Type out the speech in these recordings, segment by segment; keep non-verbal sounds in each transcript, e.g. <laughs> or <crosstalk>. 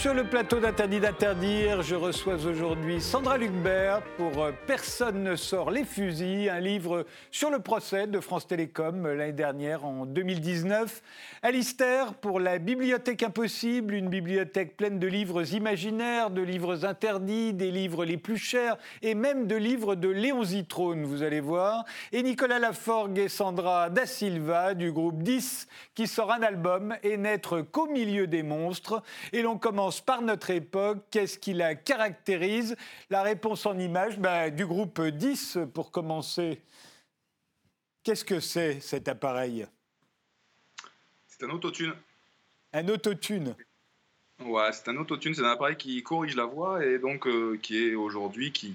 Sur le plateau d'Interdit d'interdire. Je reçois aujourd'hui Sandra Lucbert pour euh, Personne ne sort les fusils, un livre sur le procès de France Télécom euh, l'année dernière en 2019. Alistair pour La Bibliothèque Impossible, une bibliothèque pleine de livres imaginaires, de livres interdits, des livres les plus chers et même de livres de Léon Zitrone, vous allez voir. Et Nicolas Laforgue et Sandra Da Silva du groupe 10 qui sort un album et naître qu'au milieu des monstres. Et l'on commence par notre époque. Qu'est-ce qui la caractérise? La réponse en image ben, du groupe 10 pour commencer. Qu'est-ce que c'est cet appareil? C'est un autotune. Un autotune Ouais, c'est un autotune, c'est un appareil qui corrige la voix et donc euh, qui est aujourd'hui, qui,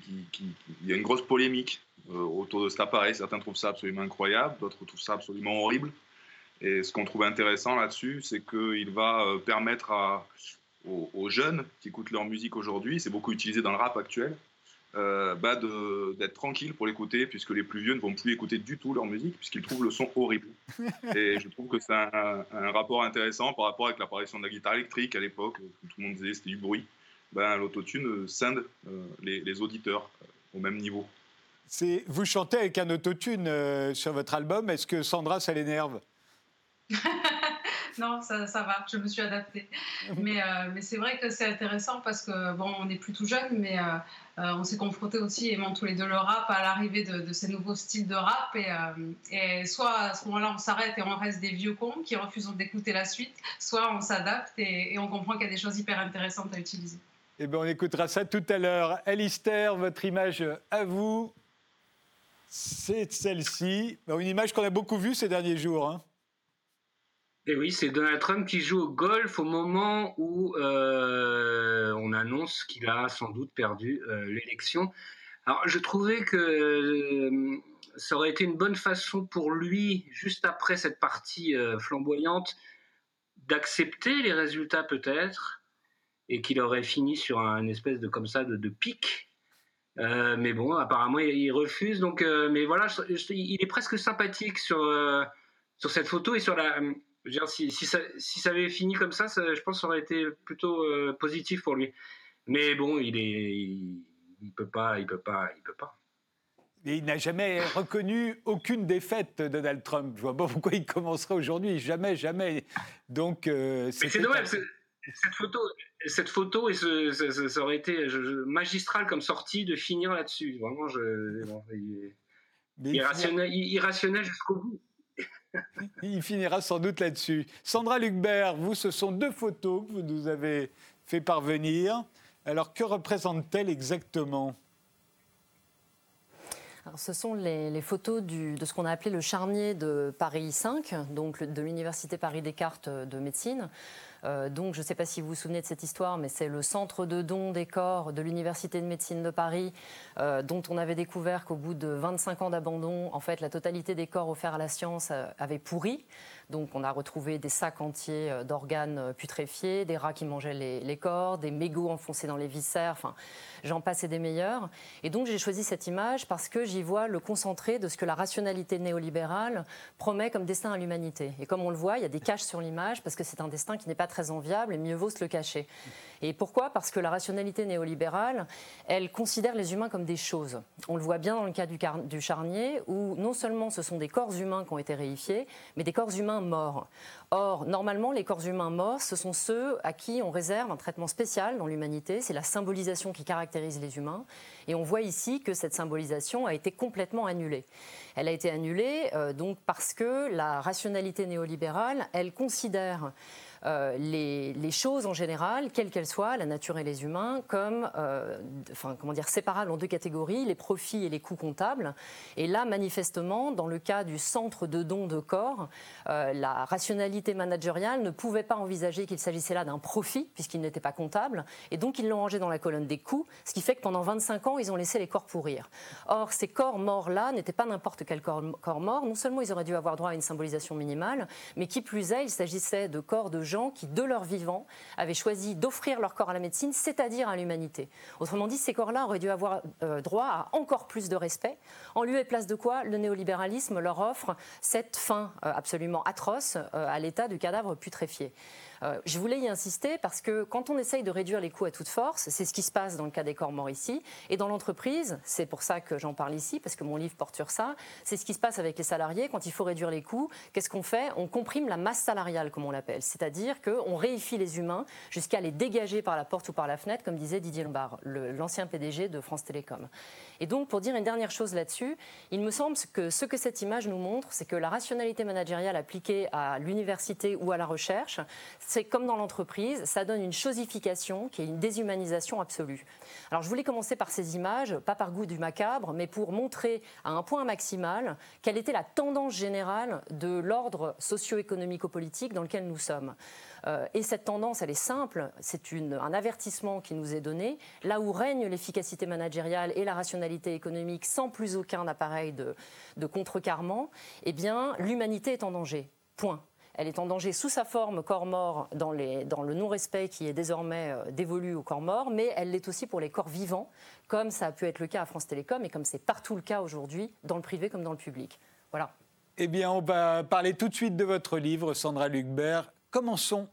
il y a une grosse polémique euh, autour de cet appareil. Certains trouvent ça absolument incroyable, d'autres trouvent ça absolument horrible. Et ce qu'on trouve intéressant là-dessus, c'est qu'il va euh, permettre aux, jeunes qui écoutent leur musique aujourd'hui, c'est beaucoup utilisé dans le rap actuel, euh, bah d'être tranquille pour l'écouter, puisque les plus vieux ne vont plus écouter du tout leur musique, puisqu'ils trouvent le son horrible. <laughs> Et je trouve que c'est un, rapport intéressant par rapport avec l'apparition de la guitare électrique à l'époque, où tout le monde disait c'était du bruit. Ben, L'autotune scinde euh, les, les, auditeurs au même niveau. Vous chantez avec un autotune sur votre album, est-ce que Sandra, ça l'énerve? <laughs> <laughs> non, ça, va, je me suis adaptée. Mais, euh, mais c'est vrai que c'est intéressant parce que, bon, on est plus tout jeune, mais euh, euh, on s'est confronté aussi, aimant tous les deux le rap, à l'arrivée de, ces nouveaux styles de rap. Et, et soit à ce moment-là, on s'arrête et on reste des vieux cons qui refusent d'écouter la suite, soit on s'adapte et, on comprend qu'il y a des choses hyper intéressantes à utiliser. Eh bien, on écoutera ça tout à l'heure. Alistair, votre image à vous, c'est celle-ci. Une image qu'on a beaucoup vue ces derniers jours. Hein. Et oui, c'est Donald Trump qui joue au golf au moment où euh, on annonce qu'il a sans doute perdu euh, l'élection. Alors, je trouvais que euh, ça aurait été une bonne façon pour lui, juste après cette partie flamboyante, d'accepter les résultats peut-être, et qu'il aurait fini sur un espèce de comme ça de, pic. mais bon, apparemment, il, refuse. Donc, mais voilà, il est presque sympathique sur sur cette photo et sur la si, ça, avait fini comme ça, je pense que ça aurait été plutôt euh, positif pour lui. Mais bon, il est, il, peut pas, il peut pas, il peut pas. Et il n'a jamais reconnu aucune défaite, Donald Trump. Je vois pas pourquoi il commencerait aujourd'hui. Jamais, jamais. Donc, euh, c'est dommage. Cette photo, cette photo, et ça, aurait été magistral comme sortie de finir là-dessus. Vraiment, je, irrationnel, irrationnel jusqu'au bout. <laughs> Il finira sans doute là-dessus. Sandra Lucbert, vous, ce sont deux photos que vous nous avez fait parvenir. Alors, que représentent-elles exactement? Alors, ce sont les, photos de ce qu'on a appelé le charnier de Paris 5, donc de l'Université Paris Descartes de médecine. Euh, donc, je ne sais pas si vous vous souvenez de cette histoire, mais c'est le centre de dons des corps de l'Université de médecine de Paris, euh, dont on avait découvert qu'au bout de 25 ans d'abandon, en fait, la totalité des corps offerts à la science euh, avait pourri. Donc, on a retrouvé des sacs entiers d'organes putréfiés, des rats qui mangeaient les, corps, des mégots enfoncés dans les viscères. Enfin, j'en passe et des meilleurs. Et donc j'ai choisi cette image parce que j'y vois le concentré de ce que la rationalité néolibérale promet comme destin à l'humanité. Et comme on le voit, il y a des caches sur l'image parce que c'est un destin qui n'est pas très enviable et mieux vaut se le cacher. Et pourquoi? Parce que la rationalité néolibérale, elle considère les humains comme des choses. On le voit bien dans le cas du charnier, où non seulement ce sont des corps humains qui ont été réifiés, mais des corps humains morts. Or, normalement, les corps humains morts, ce sont ceux à qui on réserve un traitement spécial dans l'humanité. C'est la symbolisation qui caractérise les humains. Et on voit ici que cette symbolisation a été complètement annulée. Elle a été annulée euh, parce que la rationalité néolibérale, elle considère euh, les, choses en général, quelles qu'elles soient, la nature et les humains, comme euh, comment dire, séparables en deux catégories, les profits et les coûts comptables. Et là, manifestement, dans le cas du centre de dons de corps, euh, la rationalité managériale ne pouvait pas envisager qu'il s'agissait là d'un profit, puisqu'il n'était pas comptable, et donc ils l'ont rangé dans la colonne des coûts, ce qui fait que pendant 25 ans, ils ont laissé les corps pourrir. Or, ces corps morts-là n'étaient pas n'importe quel corps, corps mort. Non seulement ils auraient dû avoir droit à une symbolisation minimale, mais qui plus est, il s'agissait de corps de qui, de leur vivant, avaient choisi d'offrir leur corps à la médecine, c'est-à-dire à, l'humanité. Autrement dit, ces corps-là auraient dû avoir euh, droit à encore plus de respect. En lieu et place de quoi le néolibéralisme leur offre cette fin euh, absolument atroce euh, à l'état du cadavre putréfié. Euh, je voulais y insister parce que quand on essaye de réduire les coûts à toute force, c'est ce qui se passe dans le cas des corps morts ici, et dans l'entreprise, c'est pour ça que j'en parle ici, parce que mon livre porte sur ça, c'est ce qui se passe avec les salariés quand il faut réduire les coûts. Qu'est-ce qu'on fait? On comprime la masse salariale, comme on l'appelle, c'est-à-dire qu'on réifie les humains jusqu'à les dégager par la porte ou par la fenêtre, comme disait Didier Lombard, l'ancien PDG de France Télécom. Et donc, pour dire une dernière chose là-dessus, il me semble que ce que cette image nous montre, c'est que la rationalité managériale appliquée à l'université ou à la recherche, c'est comme dans l'entreprise, ça donne une chosification qui est une déshumanisation absolue. Alors, je voulais commencer par ces images, pas par goût du macabre, mais pour montrer à un point maximal quelle était la tendance générale de l'ordre socio-économico-politique dans lequel nous sommes. Euh, et cette tendance, elle est simple, c'est un avertissement qui nous est donné. Là où règne l'efficacité managériale et la rationalité économique sans plus aucun appareil de, contrecarrement, eh bien, l'humanité est en danger. Point. Elle est en danger sous sa forme corps mort dans, le non-respect qui est désormais euh, dévolu au corps mort, mais elle l'est aussi pour les corps vivants, comme ça a pu être le cas à France Télécom et comme c'est partout le cas aujourd'hui, dans le privé comme dans le public. Voilà. Eh bien, on va parler tout de suite de votre livre, Sandra Lucbert, Commençons.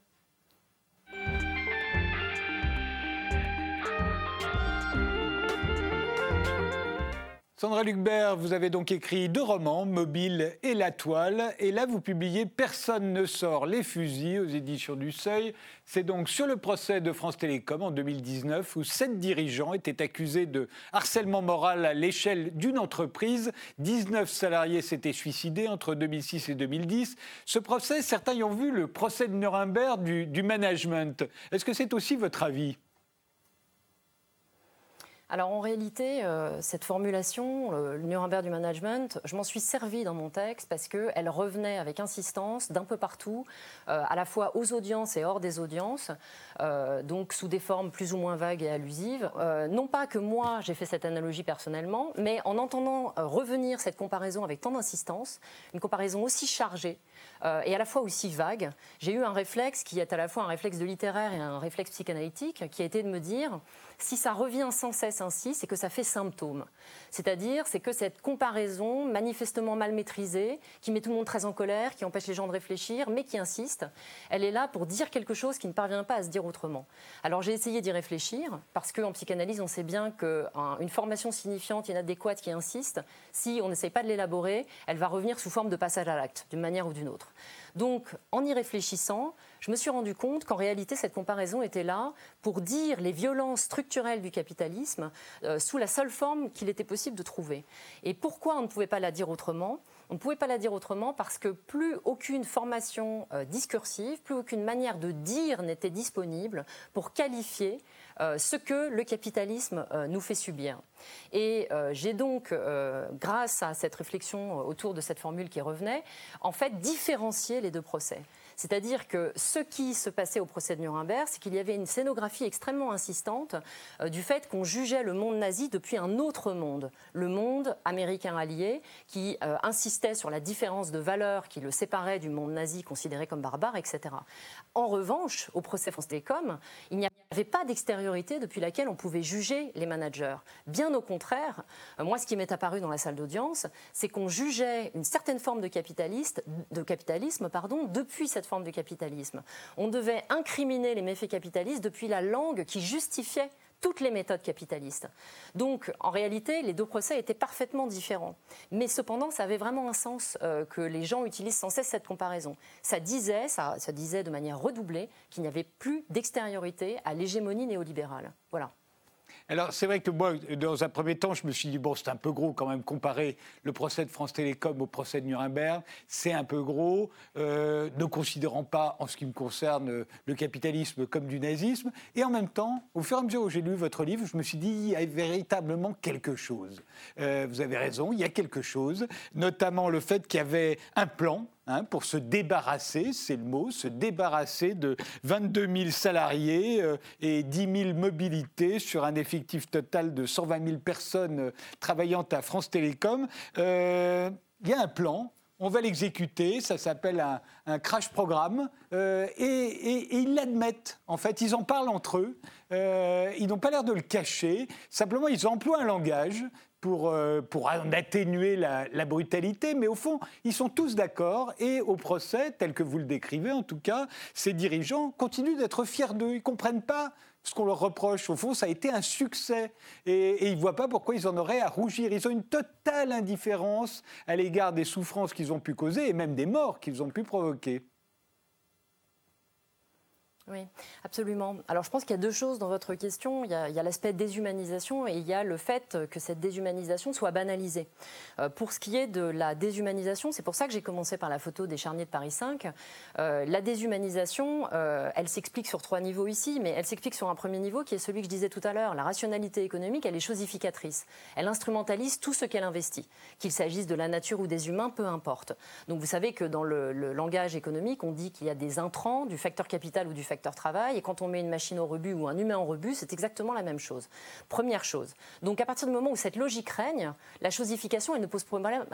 Sandra Lucbert, vous avez donc écrit deux romans, Mobile et La Toile, et là vous publiez Personne ne sort les fusils aux éditions du Seuil. C'est donc sur le procès de France Télécom en 2019 où sept dirigeants étaient accusés de harcèlement moral à l'échelle d'une entreprise. 19 salariés s'étaient suicidés entre 2006 et 2010. Ce procès, certains y ont vu le procès de Nuremberg du, du management. Est-ce que c'est aussi votre avis? Alors en réalité, euh, cette formulation, le Nuremberg du management, je m'en suis servi dans mon texte parce qu'elle revenait avec insistance d'un peu partout, euh, à la fois aux audiences et hors des audiences, euh, donc sous des formes plus ou moins vagues et allusives. non pas que moi j'ai fait cette analogie personnellement, mais en entendant revenir cette comparaison avec tant d'insistance, une comparaison aussi chargée, et à la fois aussi vague, j'ai eu un réflexe qui est à la fois un réflexe de littéraire et un réflexe psychanalytique, qui a été de me dire si ça revient sans cesse ainsi, c'est que ça fait symptôme. C'est-à-dire, c'est que cette comparaison manifestement mal maîtrisée, qui met tout le monde très en colère, qui empêche les gens de réfléchir, mais qui insiste, elle est là pour dire quelque chose qui ne parvient pas à se dire autrement. Alors j'ai essayé d'y réfléchir, parce qu'en psychanalyse, on sait bien qu'une formation signifiante, inadéquate qui insiste, si on n'essaye pas de l'élaborer, elle va revenir sous forme de passage à l'acte, d'une manière ou d'une autre. Donc, en y réfléchissant, je me suis rendu compte qu'en réalité, cette comparaison était là pour dire les violences structurelles du capitalisme euh, sous la seule forme qu'il était possible de trouver. Et pourquoi on ne pouvait pas la dire autrement? On ne pouvait pas la dire autrement parce que plus aucune formation euh, discursive, plus aucune manière de dire n'était disponible pour qualifier euh, ce que le capitalisme nous fait subir. Et j'ai donc, grâce à cette réflexion autour de cette formule qui revenait, en fait différencié les deux procès. C'est-à-dire que ce qui se passait au procès de Nuremberg, c'est qu'il y avait une scénographie extrêmement insistante euh, du fait qu'on jugeait le monde nazi depuis un autre monde, le monde américain allié, qui euh, insistait sur la différence de valeurs qui le séparait du monde nazi considéré comme barbare, etc. En revanche, au procès France Télécom, il n'y avait pas d'extériorité depuis laquelle on pouvait juger les managers. Bien au contraire, euh, moi, ce qui m'est apparu dans la salle d'audience, c'est qu'on jugeait une certaine forme de, de capitalisme pardon, depuis cette de capitalisme. On devait incriminer les méfaits capitalistes depuis la langue qui justifiait toutes les méthodes capitalistes. Donc, en réalité, les deux procès étaient parfaitement différents. Mais cependant, ça avait vraiment un sens euh, que les gens utilisent sans cesse cette comparaison. Ça disait, ça disait de manière redoublée, qu'il n'y avait plus d'extériorité à l'hégémonie néolibérale. Voilà. Alors, c'est vrai que moi, dans un premier temps, je me suis dit, bon, c'est un peu gros quand même, comparer le procès de France Télécom au procès de Nuremberg, c'est un peu gros, euh, ne considérant pas, en ce qui me concerne, le capitalisme comme du nazisme. Et en même temps, au fur et à mesure où j'ai lu votre livre, je me suis dit, il y a véritablement quelque chose. Euh, vous avez raison, il y a quelque chose, notamment le fait qu'il y avait un plan Hein, pour se débarrasser, c'est le mot, se débarrasser de 22 000 salariés euh, et 10 000 mobilités sur un effectif total de 120 000 personnes travaillant à France Télécom. Euh, il y a un plan on va l'exécuter, ça s'appelle un, crash programme, euh, et, ils l'admettent. En fait, ils en parlent entre eux. Euh, ils n'ont pas l'air de le cacher. Simplement, ils emploient un langage pour, euh, pour atténuer la, la, brutalité, mais au fond, ils sont tous d'accord. Et au procès, tel que vous le décrivez, en tout cas, ces dirigeants continuent d'être fiers d'eux. Ils ne comprennent pas ce qu'on leur reproche, au fond, ça a été un succès. Et, ils ne voient pas pourquoi ils en auraient à rougir. Ils ont une totale indifférence à l'égard des souffrances qu'ils ont pu causer et même des morts qu'ils ont pu provoquer. Oui, absolument. Alors je pense qu'il y a deux choses dans votre question. Il y a, l'aspect déshumanisation et il y a le fait que cette déshumanisation soit banalisée. Euh, pour ce qui est de la déshumanisation, c'est pour ça que j'ai commencé par la photo des charniers de Paris 5. Euh, la déshumanisation, euh, elle s'explique sur trois niveaux ici, mais elle s'explique sur un premier niveau qui est celui que je disais tout à l'heure. La rationalité économique, elle est chosificatrice. Elle instrumentalise tout ce qu'elle investit, qu'il s'agisse de la nature ou des humains, peu importe. Donc vous savez que dans le, le langage économique, on dit qu'il y a des intrants, du facteur capital ou du facteur travail. Et quand on met une machine au rebut ou un humain au rebut, c'est exactement la même chose. Première chose. Donc à partir du moment où cette logique règne, la chosification, ne pose problème,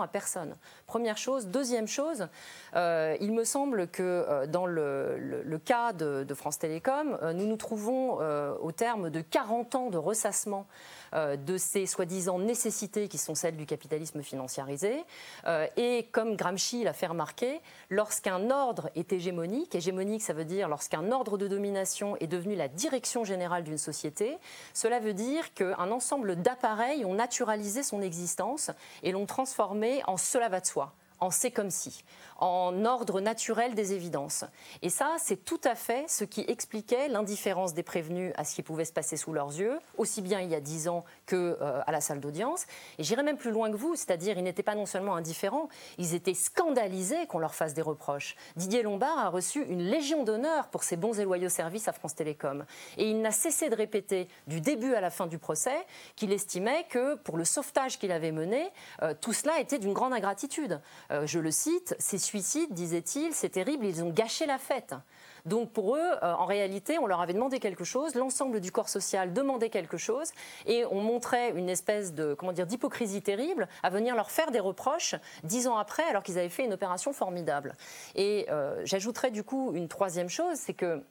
à personne. Première chose. Deuxième chose, euh, il me semble que euh, dans le, cas de, France Télécom, euh, nous nous trouvons au terme de 40 ans de ressassement de ces soi-disant nécessités qui sont celles du capitalisme financiarisé. Euh, et comme Gramsci l'a fait remarquer, lorsqu'un ordre est hégémonique, hégémonique ça veut dire lorsqu'un ordre de domination est devenu la direction générale d'une société, cela veut dire qu'un ensemble d'appareils ont naturalisé son existence et l'ont transformé en cela va de soi en c'est comme si en ordre naturel des évidences. Et ça, c'est tout à fait ce qui expliquait l'indifférence des prévenus à ce qui pouvait se passer sous leurs yeux, aussi bien il y a dix ans euh, à la salle d'audience. Et j'irais même plus loin que vous, c'est-à-dire ils n'étaient pas non seulement indifférents, ils étaient scandalisés qu'on leur fasse des reproches. Didier Lombard a reçu une légion d'honneur pour ses bons et loyaux services à France Télécom. Et il n'a cessé de répéter du début à la fin du procès qu'il estimait que pour le sauvetage qu'il avait mené, euh, tout cela était d'une grande ingratitude. Euh, je le cite, c'est suicide, disait-il, c'est terrible, ils ont gâché la fête. Donc pour eux, euh, en réalité, on leur avait demandé quelque chose, l'ensemble du corps social demandait quelque chose, et on montrait une espèce de comment dire d'hypocrisie terrible à venir leur faire des reproches dix ans après, alors qu'ils avaient fait une opération formidable. Et euh, j'ajouterais du coup une troisième chose, c'est que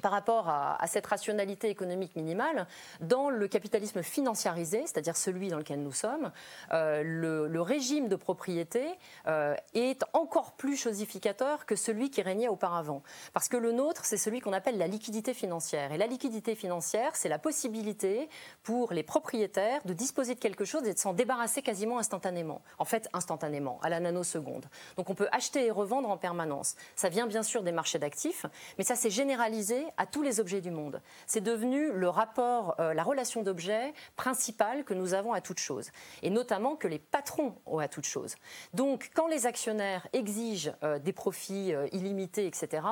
par rapport à, cette rationalité économique minimale, dans le capitalisme financiarisé, c'est-à-dire celui dans lequel nous sommes, euh, le, régime de propriété euh, est encore plus chosificateur que celui qui régnait auparavant. Parce que le nôtre, c'est celui qu'on appelle la liquidité financière. Et la liquidité financière, c'est la possibilité pour les propriétaires de disposer de quelque chose et de s'en débarrasser quasiment instantanément. En fait, instantanément, à la nanoseconde. Donc on peut acheter et revendre en permanence. Ça vient bien sûr des marchés d'actifs, mais ça s'est généralisé à tous les objets du monde. C'est devenu le rapport, euh, la relation d'objet principale que nous avons à toute chose, et notamment que les patrons ont à toute chose. Donc, quand les actionnaires exigent euh, des profits euh, illimités, etc.,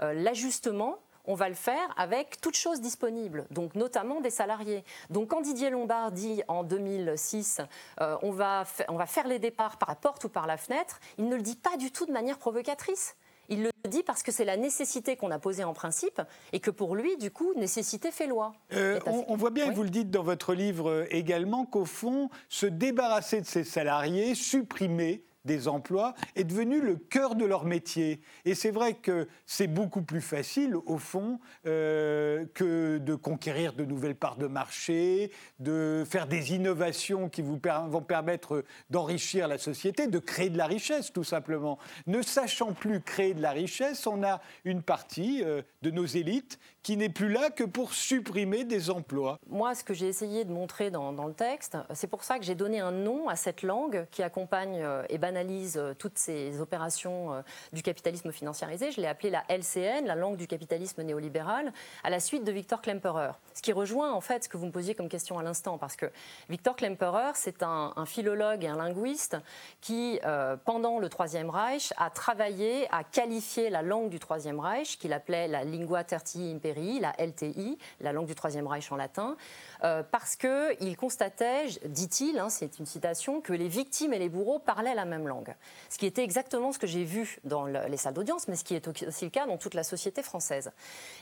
l'ajustement on va le faire avec toutes choses disponibles, donc notamment des salariés. Donc quand Didier Lombard dit en 2006 on, va on va faire les départs par la porte ou par la fenêtre, il ne le dit pas du tout de manière provocatrice. Il le dit parce que c'est la nécessité qu'on a posée en principe et que pour lui, du coup, nécessité fait loi. Euh, on, voit bien, et vous le dites dans votre livre euh, également, qu'au fond, se débarrasser de ses salariés, supprimer des emplois est devenu le cœur de leur métier. Et c'est vrai que c'est beaucoup plus facile, au fond, euh, que de conquérir de nouvelles parts de marché, de faire des innovations qui vous vont permettre d'enrichir la société, de créer de la richesse, tout simplement. Ne sachant plus créer de la richesse, on a une partie euh, de nos élites qui n'est plus là que pour supprimer des emplois. Moi, ce que j'ai essayé de montrer dans, le texte, c'est pour ça que j'ai donné un nom à cette langue qui accompagne euh, et analyse euh, toutes ces opérations euh, du capitalisme financiarisé. Je l'ai appelée la LCN, la langue du capitalisme néolibéral, à la suite de Victor Klemperer. Ce qui rejoint en fait ce que vous me posiez comme question à l'instant, parce que Victor Klemperer, c'est un, philologue et un linguiste qui, pendant le Troisième Reich, a travaillé à qualifier la langue du Troisième Reich, qu'il appelait la lingua tertii imperii, la LTI, la langue du Troisième Reich en latin, euh, parce qu'il constatait, dit-il, hein, c'est une citation, que les victimes et les bourreaux parlaient la même langue. Ce qui était exactement ce que j'ai vu dans les salles d'audience, mais ce qui est aussi le cas dans toute la société française.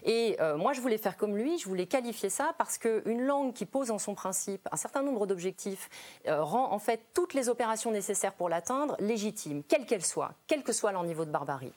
Et euh, moi, je voulais faire comme lui, je voulais qualifier ça parce qu'une langue qui pose en son principe un certain nombre d'objectifs euh, rend en fait toutes les opérations nécessaires pour l'atteindre légitimes, quelles qu'elles soient, quel que soit leur niveau de barbarie.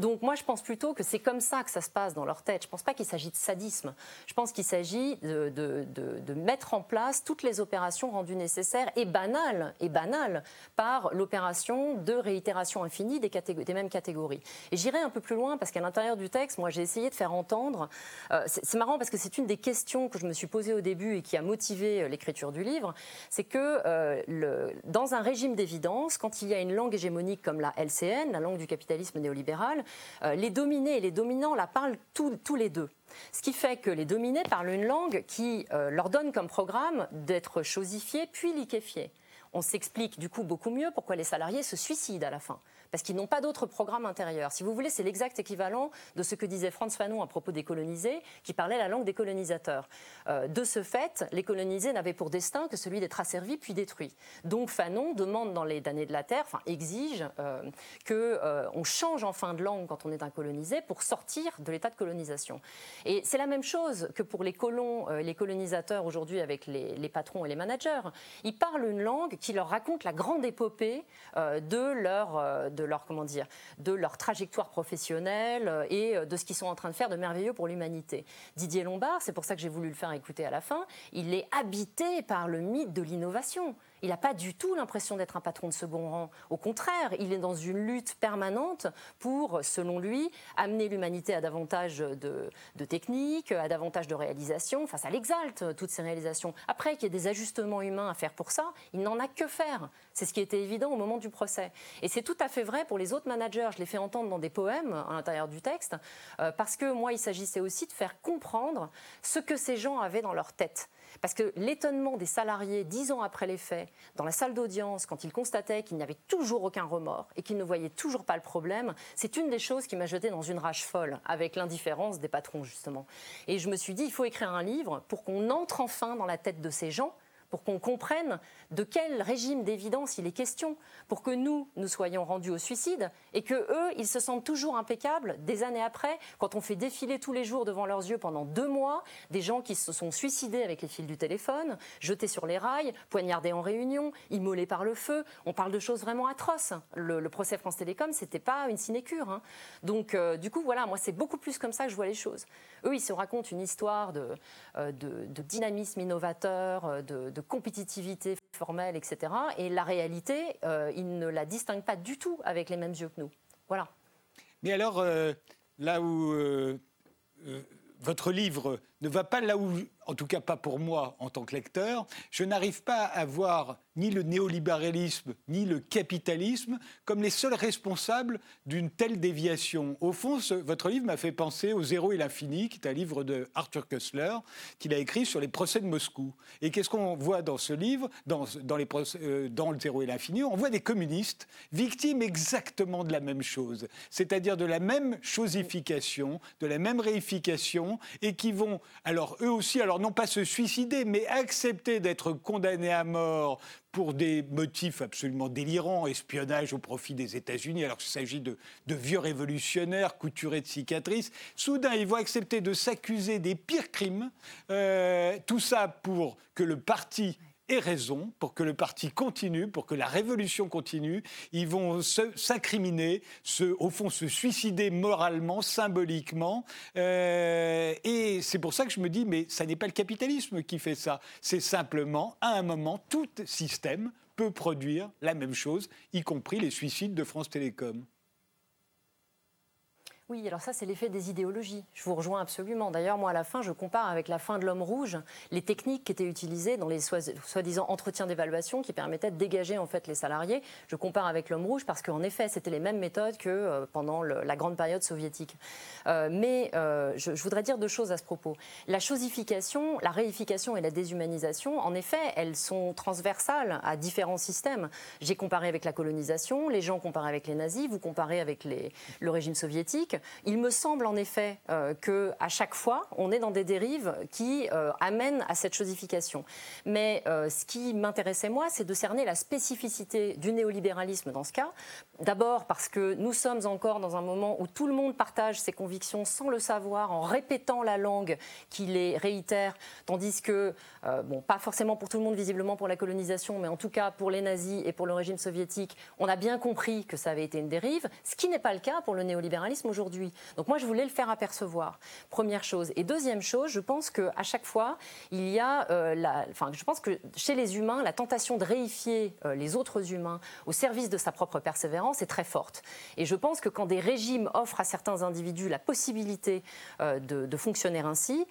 Donc moi, je pense plutôt que c'est comme ça que ça se passe dans leur tête. Je ne pense pas qu'il s'agit de sadisme. Je pense qu'il s'agit de, mettre en place toutes les opérations rendues nécessaires et banales, et banales par l'opération de réitération infinie des, mêmes catégories. Et j'irai un peu plus loin parce qu'à l'intérieur du texte, moi, j'ai essayé de faire entendre. Euh, c'est marrant parce que c'est une des questions que je me suis posée au début et qui a motivé euh, l'écriture du livre. C'est que euh, dans un régime d'évidence, quand il y a une langue hégémonique comme la LCN, la langue du capitalisme néolibéral, les dominés et les dominants la parlent tous les deux. Ce qui fait que les dominés parlent une langue qui euh, leur donne comme programme d'être chosifiés puis liquéfiés. On s'explique du coup beaucoup mieux pourquoi les salariés se suicident à la fin parce qu'ils n'ont pas d'autre programme intérieur. Si vous voulez, c'est l'exact équivalent de ce que disait Franz Fanon à propos des colonisés, qui parlait la langue des colonisateurs. Euh, de ce fait, les colonisés n'avaient pour destin que celui d'être asservis puis détruits. Donc Fanon demande dans les damnés de la terre, enfin exige euh, qu'on euh, change enfin de langue quand on est un colonisé pour sortir de l'état de colonisation. Et c'est la même chose que pour les colons, euh, les colonisateurs aujourd'hui avec les, patrons et les managers. Ils parlent une langue qui leur raconte la grande épopée de leur leur, comment dire, de leur trajectoire professionnelle euh, et euh, de ce qu'ils sont en train de faire de merveilleux pour l'humanité. Didier Lombard, c'est pour ça que j'ai voulu le faire écouter à la fin, il est habité par le mythe de l'innovation. Il n'a pas du tout l'impression d'être un patron de second rang. Au contraire, il est dans une lutte permanente pour, selon lui, amener l'humanité à davantage de, techniques, à davantage de réalisations. Enfin, ça l'exalte, toutes ces réalisations. Après qu'il y ait des ajustements humains à faire pour ça, il n'en a que faire. C'est ce qui était évident au moment du procès. Et c'est tout à fait vrai pour les autres managers. Je l'ai fait entendre dans des poèmes à l'intérieur du texte, euh, parce que moi, il s'agissait aussi de faire comprendre ce que ces gens avaient dans leur tête. Parce que l'étonnement des salariés, dix ans après les faits, dans la salle d'audience, quand ils constataient qu'il n'y avait toujours aucun remords et qu'ils ne voyaient toujours pas le problème, c'est une des choses qui m'a jeté dans une rage folle, avec l'indifférence des patrons, justement. Et je me suis dit, il faut écrire un livre pour qu'on entre enfin dans la tête de ces gens pour qu'on comprenne de quel régime d'évidence il est question, pour que nous, nous soyons rendus au suicide et que eux, ils se sentent toujours impeccables des années après, quand on fait défiler tous les jours devant leurs yeux pendant deux mois des gens qui se sont suicidés avec les fils du téléphone, jetés sur les rails, poignardés en réunion, immolés par le feu. On parle de choses vraiment atroces. Le, procès France Télécom, c'était pas une sinécure. Hein. Donc, euh, du coup, voilà, moi, c'est beaucoup plus comme ça que je vois les choses. Eux, ils se racontent une histoire de, euh, dynamisme innovateur, euh, de de compétitivité formelle, etc. Et la réalité, euh, ils ne la distinguent pas du tout avec les mêmes yeux que nous. Voilà. Mais alors, euh, là où euh, votre livre ne va pas là où, en tout cas pas pour moi en tant que lecteur, je n'arrive pas à voir ni le néolibéralisme ni le capitalisme comme les seuls responsables d'une telle déviation. Au fond, votre livre m'a fait penser au Zéro et l'infini, qui est un livre de Arthur Koestler, qu'il a écrit sur les procès de Moscou. Et qu'est-ce qu'on voit dans ce livre, dans, dans, euh, dans le Zéro et l'infini? On voit des communistes victimes exactement de la même chose, c'est-à-dire de la même chosification, de la même réification, et qui vont alors eux aussi, alors non pas se suicider, mais accepter d'être condamnés à mort pour des motifs absolument délirants, espionnage au profit des États-Unis, alors qu'il s'agit de, vieux révolutionnaires couturés de cicatrices. Soudain, ils vont accepter de s'accuser des pires crimes, euh, tout ça pour que le parti et raison pour que le parti continue, pour que la révolution continue. Ils vont s'incriminer, au fond se suicider moralement, symboliquement. Euh, et c'est pour ça que je me dis, mais ça n'est pas le capitalisme qui fait ça. C'est simplement, à un moment, tout système peut produire la même chose, y compris les suicides de France Télécom. Oui, alors ça, c'est l'effet des idéologies. Je vous rejoins absolument. D'ailleurs, moi, à la fin, je compare avec la fin de l'homme rouge les techniques qui étaient utilisées dans les soi-disant entretiens d'évaluation qui permettaient de dégager en fait les salariés. Je compare avec l'homme rouge parce qu'en effet, c'était les mêmes méthodes que euh, pendant la grande période soviétique. Euh, mais euh, je, voudrais dire deux choses à ce propos. La chosification, la réification et la déshumanisation, en effet, elles sont transversales à différents systèmes. J'ai comparé avec la colonisation, les gens comparent avec les nazis, vous comparez avec le régime soviétique. Il me semble en effet euh, que à chaque fois, on est dans des dérives qui euh, amènent à cette chosification. Mais euh, ce qui m'intéressait moi, c'est de cerner la spécificité du néolibéralisme dans ce cas. D'abord parce que nous sommes encore dans un moment où tout le monde partage ses convictions sans le savoir, en répétant la langue qui les réitère, tandis que, bon, pas forcément pour tout le monde visiblement pour la colonisation, mais en tout cas pour les nazis et pour le régime soviétique, on a bien compris que ça avait été une dérive, ce qui n'est pas le cas pour le néolibéralisme aujourd'hui. Donc moi, je voulais le faire apercevoir. Première chose. Et deuxième chose, je pense qu'à chaque fois, il y a, euh, enfin, je pense que chez les humains, la tentation de réifier euh, les autres humains au service de sa propre persévérance est très forte. Et je pense que quand des régimes offrent à certains individus la possibilité euh, de, fonctionner ainsi,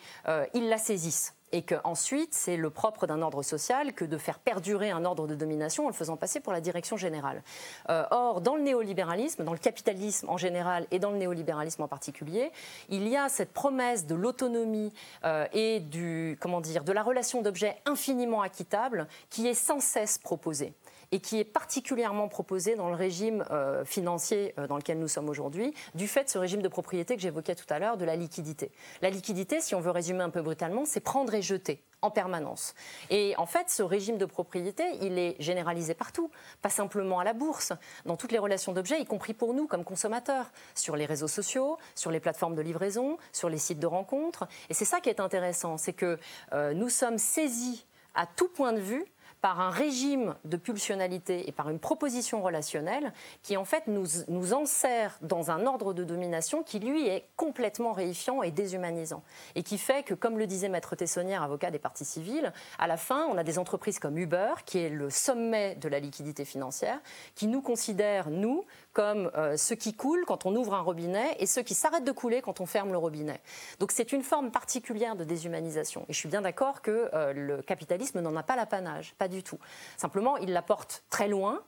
ils la saisissent et qu'ensuite, c'est le propre d'un ordre social que de faire perdurer un ordre de domination en le faisant passer pour la direction générale. Euh, or, dans le néolibéralisme, dans le capitalisme en général et dans le néolibéralisme en particulier, il y a cette promesse de l'autonomie euh, et du, comment de la relation d'objet infiniment acquittable qui est sans cesse proposée et qui est particulièrement proposé dans le régime euh, financier euh, dans lequel nous sommes aujourd'hui, du fait de ce régime de propriété que j'évoquais tout à l'heure, de la liquidité. La liquidité, si on veut résumer un peu brutalement, c'est prendre et jeter en permanence. Et en fait, ce régime de propriété, il est généralisé partout, pas simplement à la bourse, dans toutes les relations d'objets, y compris pour nous comme consommateurs, sur les réseaux sociaux, sur les plateformes de livraison, sur les sites de rencontres. Et c'est ça qui est intéressant, c'est que euh, nous sommes saisis à tout point de vue par un régime de pulsionalité et par une proposition relationnelle qui en fait nous, nous enserre dans un ordre de domination qui lui est complètement réifiant et déshumanisant. Et qui fait que comme le disait maître Tessonnière, avocat des partis civils, à la fin on a des entreprises comme Uber qui est le sommet de la liquidité financière qui nous considèrent nous comme euh, ceux qui coulent quand on ouvre un robinet et ceux qui s'arrêtent de couler quand on ferme le robinet. Donc c'est une forme particulière de déshumanisation. Et je suis bien d'accord que euh, le capitalisme n'en a pas l'apanage, pas du tout. Simplement, il la porte très loin.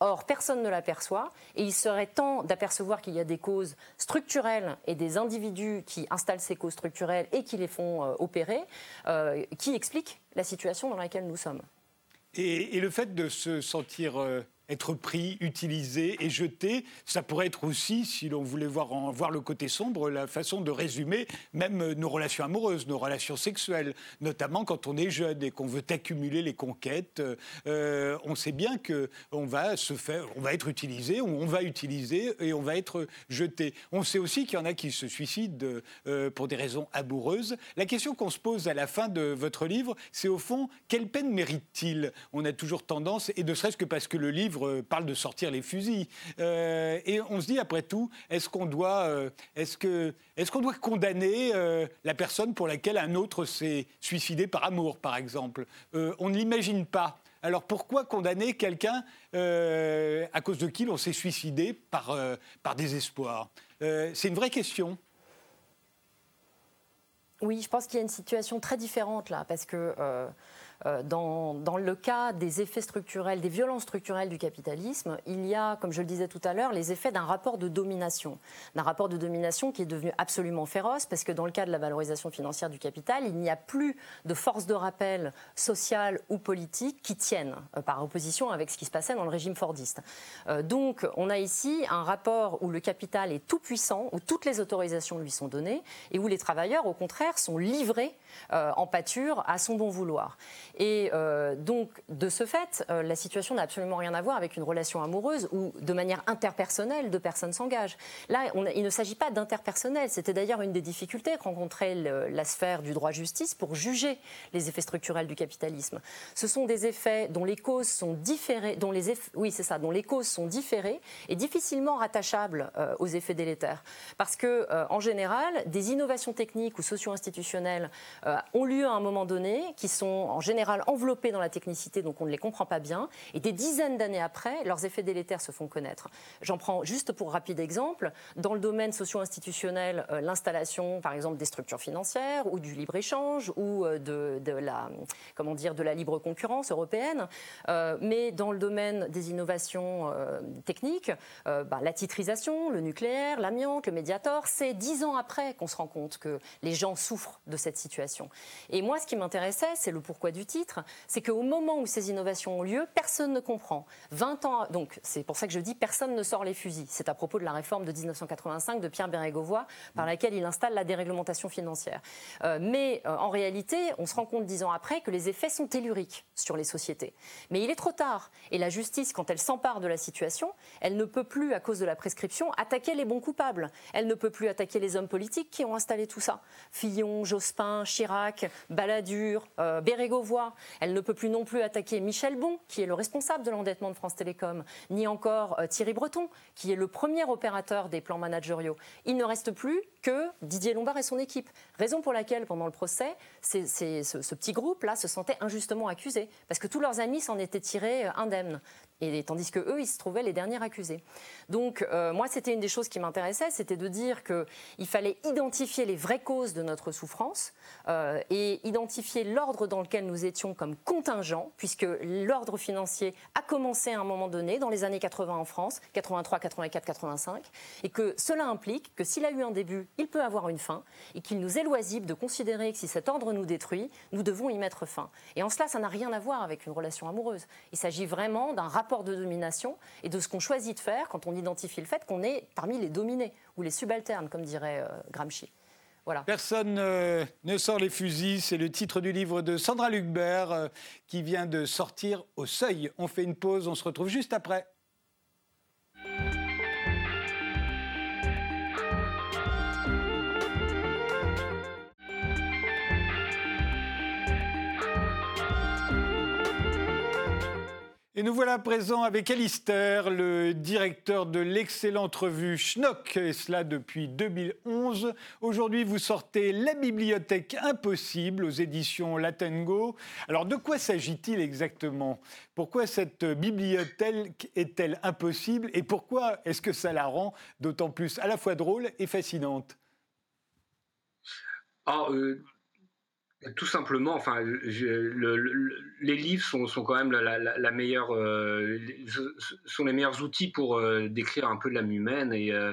Or, personne ne l'aperçoit et il serait temps d'apercevoir qu'il y a des causes structurelles et des individus qui installent ces causes structurelles et qui les font euh, opérer, qui expliquent la situation dans laquelle nous sommes. Et le fait de se sentir être pris, utilisé et jeté. Ça pourrait être aussi, si l'on voulait voir, voir le côté sombre, la façon de résumer même nos relations amoureuses, nos relations sexuelles, notamment quand on est jeune et qu'on veut accumuler les conquêtes. Euh, on sait bien que on va se faire, on va être utilisé, on va utiliser et on va être jeté. On sait aussi qu'il y en a qui se suicident euh, pour des raisons amoureuses. La question qu'on se pose à la fin de votre livre, c'est au fond quelle peine mérite-t-il? On a toujours tendance, et ne serait-ce que parce que le livre parle de sortir les fusils. Euh, et on se dit, après tout, est-ce qu'on doit, euh, est-ce doit condamner euh, la personne pour laquelle un autre s'est suicidé par amour, par exemple? On ne l'imagine pas. Alors pourquoi condamner quelqu'un à cause de qui l'on s'est suicidé par, par désespoir? C'est une vraie question. Oui, je pense qu'il y a une situation très différente là, parce que euh, dans, dans, le cas des effets structurels, des violences structurelles du capitalisme, il y a, comme je le disais tout à l'heure, les effets d'un rapport de domination. D'un rapport de domination qui est devenu absolument féroce, parce que dans le cas de la valorisation financière du capital, il n'y a plus de force de rappel sociale ou politique qui tiennent, euh, par opposition avec ce qui se passait dans le régime fordiste. Euh, donc, on a ici un rapport où le capital est tout puissant, où toutes les autorisations lui sont données, et où les travailleurs, au contraire, sont livrés en pâture à son bon vouloir. Et euh, donc, de ce fait, euh, la situation n'a absolument rien à voir avec une relation amoureuse où, de manière interpersonnelle, deux personnes s'engagent. Là, il ne s'agit pas d'interpersonnel. C'était d'ailleurs une des difficultés que rencontrait la sphère du droit-justice pour juger les effets structurels du capitalisme. Ce sont des effets dont les causes sont différées, dont les oui, c'est ça, dont les causes sont différées et difficilement rattachables euh, aux effets délétères. Parce que, en général, des innovations techniques ou socio-institutionnelles ont lieu à un moment donné qui sont en général enveloppés dans la technicité, donc on ne les comprend pas bien. Et des dizaines d'années après, leurs effets délétères se font connaître. J'en prends juste pour rapide exemple. Dans le domaine socio-institutionnel, euh, l'installation, par exemple, des structures financières ou du libre-échange ou euh, de, la, comment dire, de la libre concurrence européenne. Euh, mais dans le domaine des innovations techniques, bah, la titrisation, le nucléaire, l'amiante, le médiator, c'est dix ans après qu'on se rend compte que les gens souffrent de cette situation. Et moi, ce qui m'intéressait, c'est le pourquoi du titre titre, c'est qu'au moment où ces innovations ont lieu, personne ne comprend. 20 ans, donc c'est pour ça que je dis personne ne sort les fusils. C'est à propos de la réforme de 1985 de Pierre Bérégovoy, par laquelle il installe la déréglementation financière. Euh, mais euh, en réalité, on se rend compte dix ans après que les effets sont telluriques sur les sociétés. Mais il est trop tard. Et la justice, quand elle s'empare de la situation, elle ne peut plus, à cause de la prescription, attaquer les bons coupables. Elle ne peut plus attaquer les hommes politiques qui ont installé tout ça. Fillon, Jospin, Chirac, Balladur, euh, Bérégovoy. Elle ne peut plus non plus attaquer Michel Bon, qui est le responsable de l'endettement de France Télécom, ni encore euh, Thierry Breton, qui est le premier opérateur des plans managériaux. Il ne reste plus que Didier Lombard et son équipe. Raison pour laquelle, pendant le procès, ce, petit groupe-là se sentait injustement accusé, parce que tous leurs amis s'en étaient tirés euh, indemnes. Et, tandis que eux, ils se trouvaient les derniers accusés. Donc, euh, moi, c'était une des choses qui m'intéressait, c'était de dire qu'il fallait identifier les vraies causes de notre souffrance euh, et identifier l'ordre dans lequel nous étions comme contingent, puisque l'ordre financier a commencé à un moment donné, dans les années 80 en France, 83, 84, 85, et que cela implique que s'il a eu un début, il peut avoir une fin, et qu'il nous est loisible de considérer que si cet ordre nous détruit, nous devons y mettre fin. Et en cela, ça n'a rien à voir avec une relation amoureuse. Il s'agit vraiment d'un rapport de domination et de ce qu'on choisit de faire quand on identifie le fait qu'on est parmi les dominés ou les subalternes, comme dirait euh, Gramsci. Voilà. Personne euh, ne sort les fusils, c'est le titre du livre de Sandra Lucbert euh, qui vient de sortir au seuil. On fait une pause, on se retrouve juste après. Et nous voilà présents avec Alistair, le directeur de l'excellente revue Schnock, et cela depuis 2011. Aujourd'hui, vous sortez La Bibliothèque Impossible aux éditions Latengo. Alors, de quoi s'agit-il exactement? Pourquoi cette bibliothèque est-elle impossible? Et pourquoi est-ce que ça la rend d'autant plus à la fois drôle et fascinante? Ah, euh, tout simplement, enfin, les livres sont, quand même la, meilleure, euh, sont les meilleurs outils pour euh, décrire un peu l'âme humaine et euh,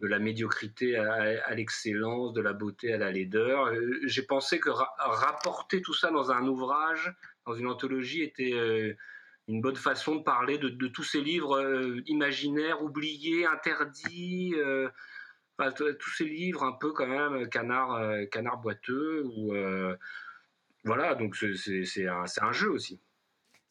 de la médiocrité à, l'excellence, de la beauté à la laideur. J'ai pensé que rapporter tout ça dans un ouvrage, dans une anthologie, était une bonne façon de parler de, de tous ces livres imaginaires, oubliés, interdits tous ces livres un peu quand même canard, euh, canard boiteux ou euh, voilà donc c'est un jeu aussi.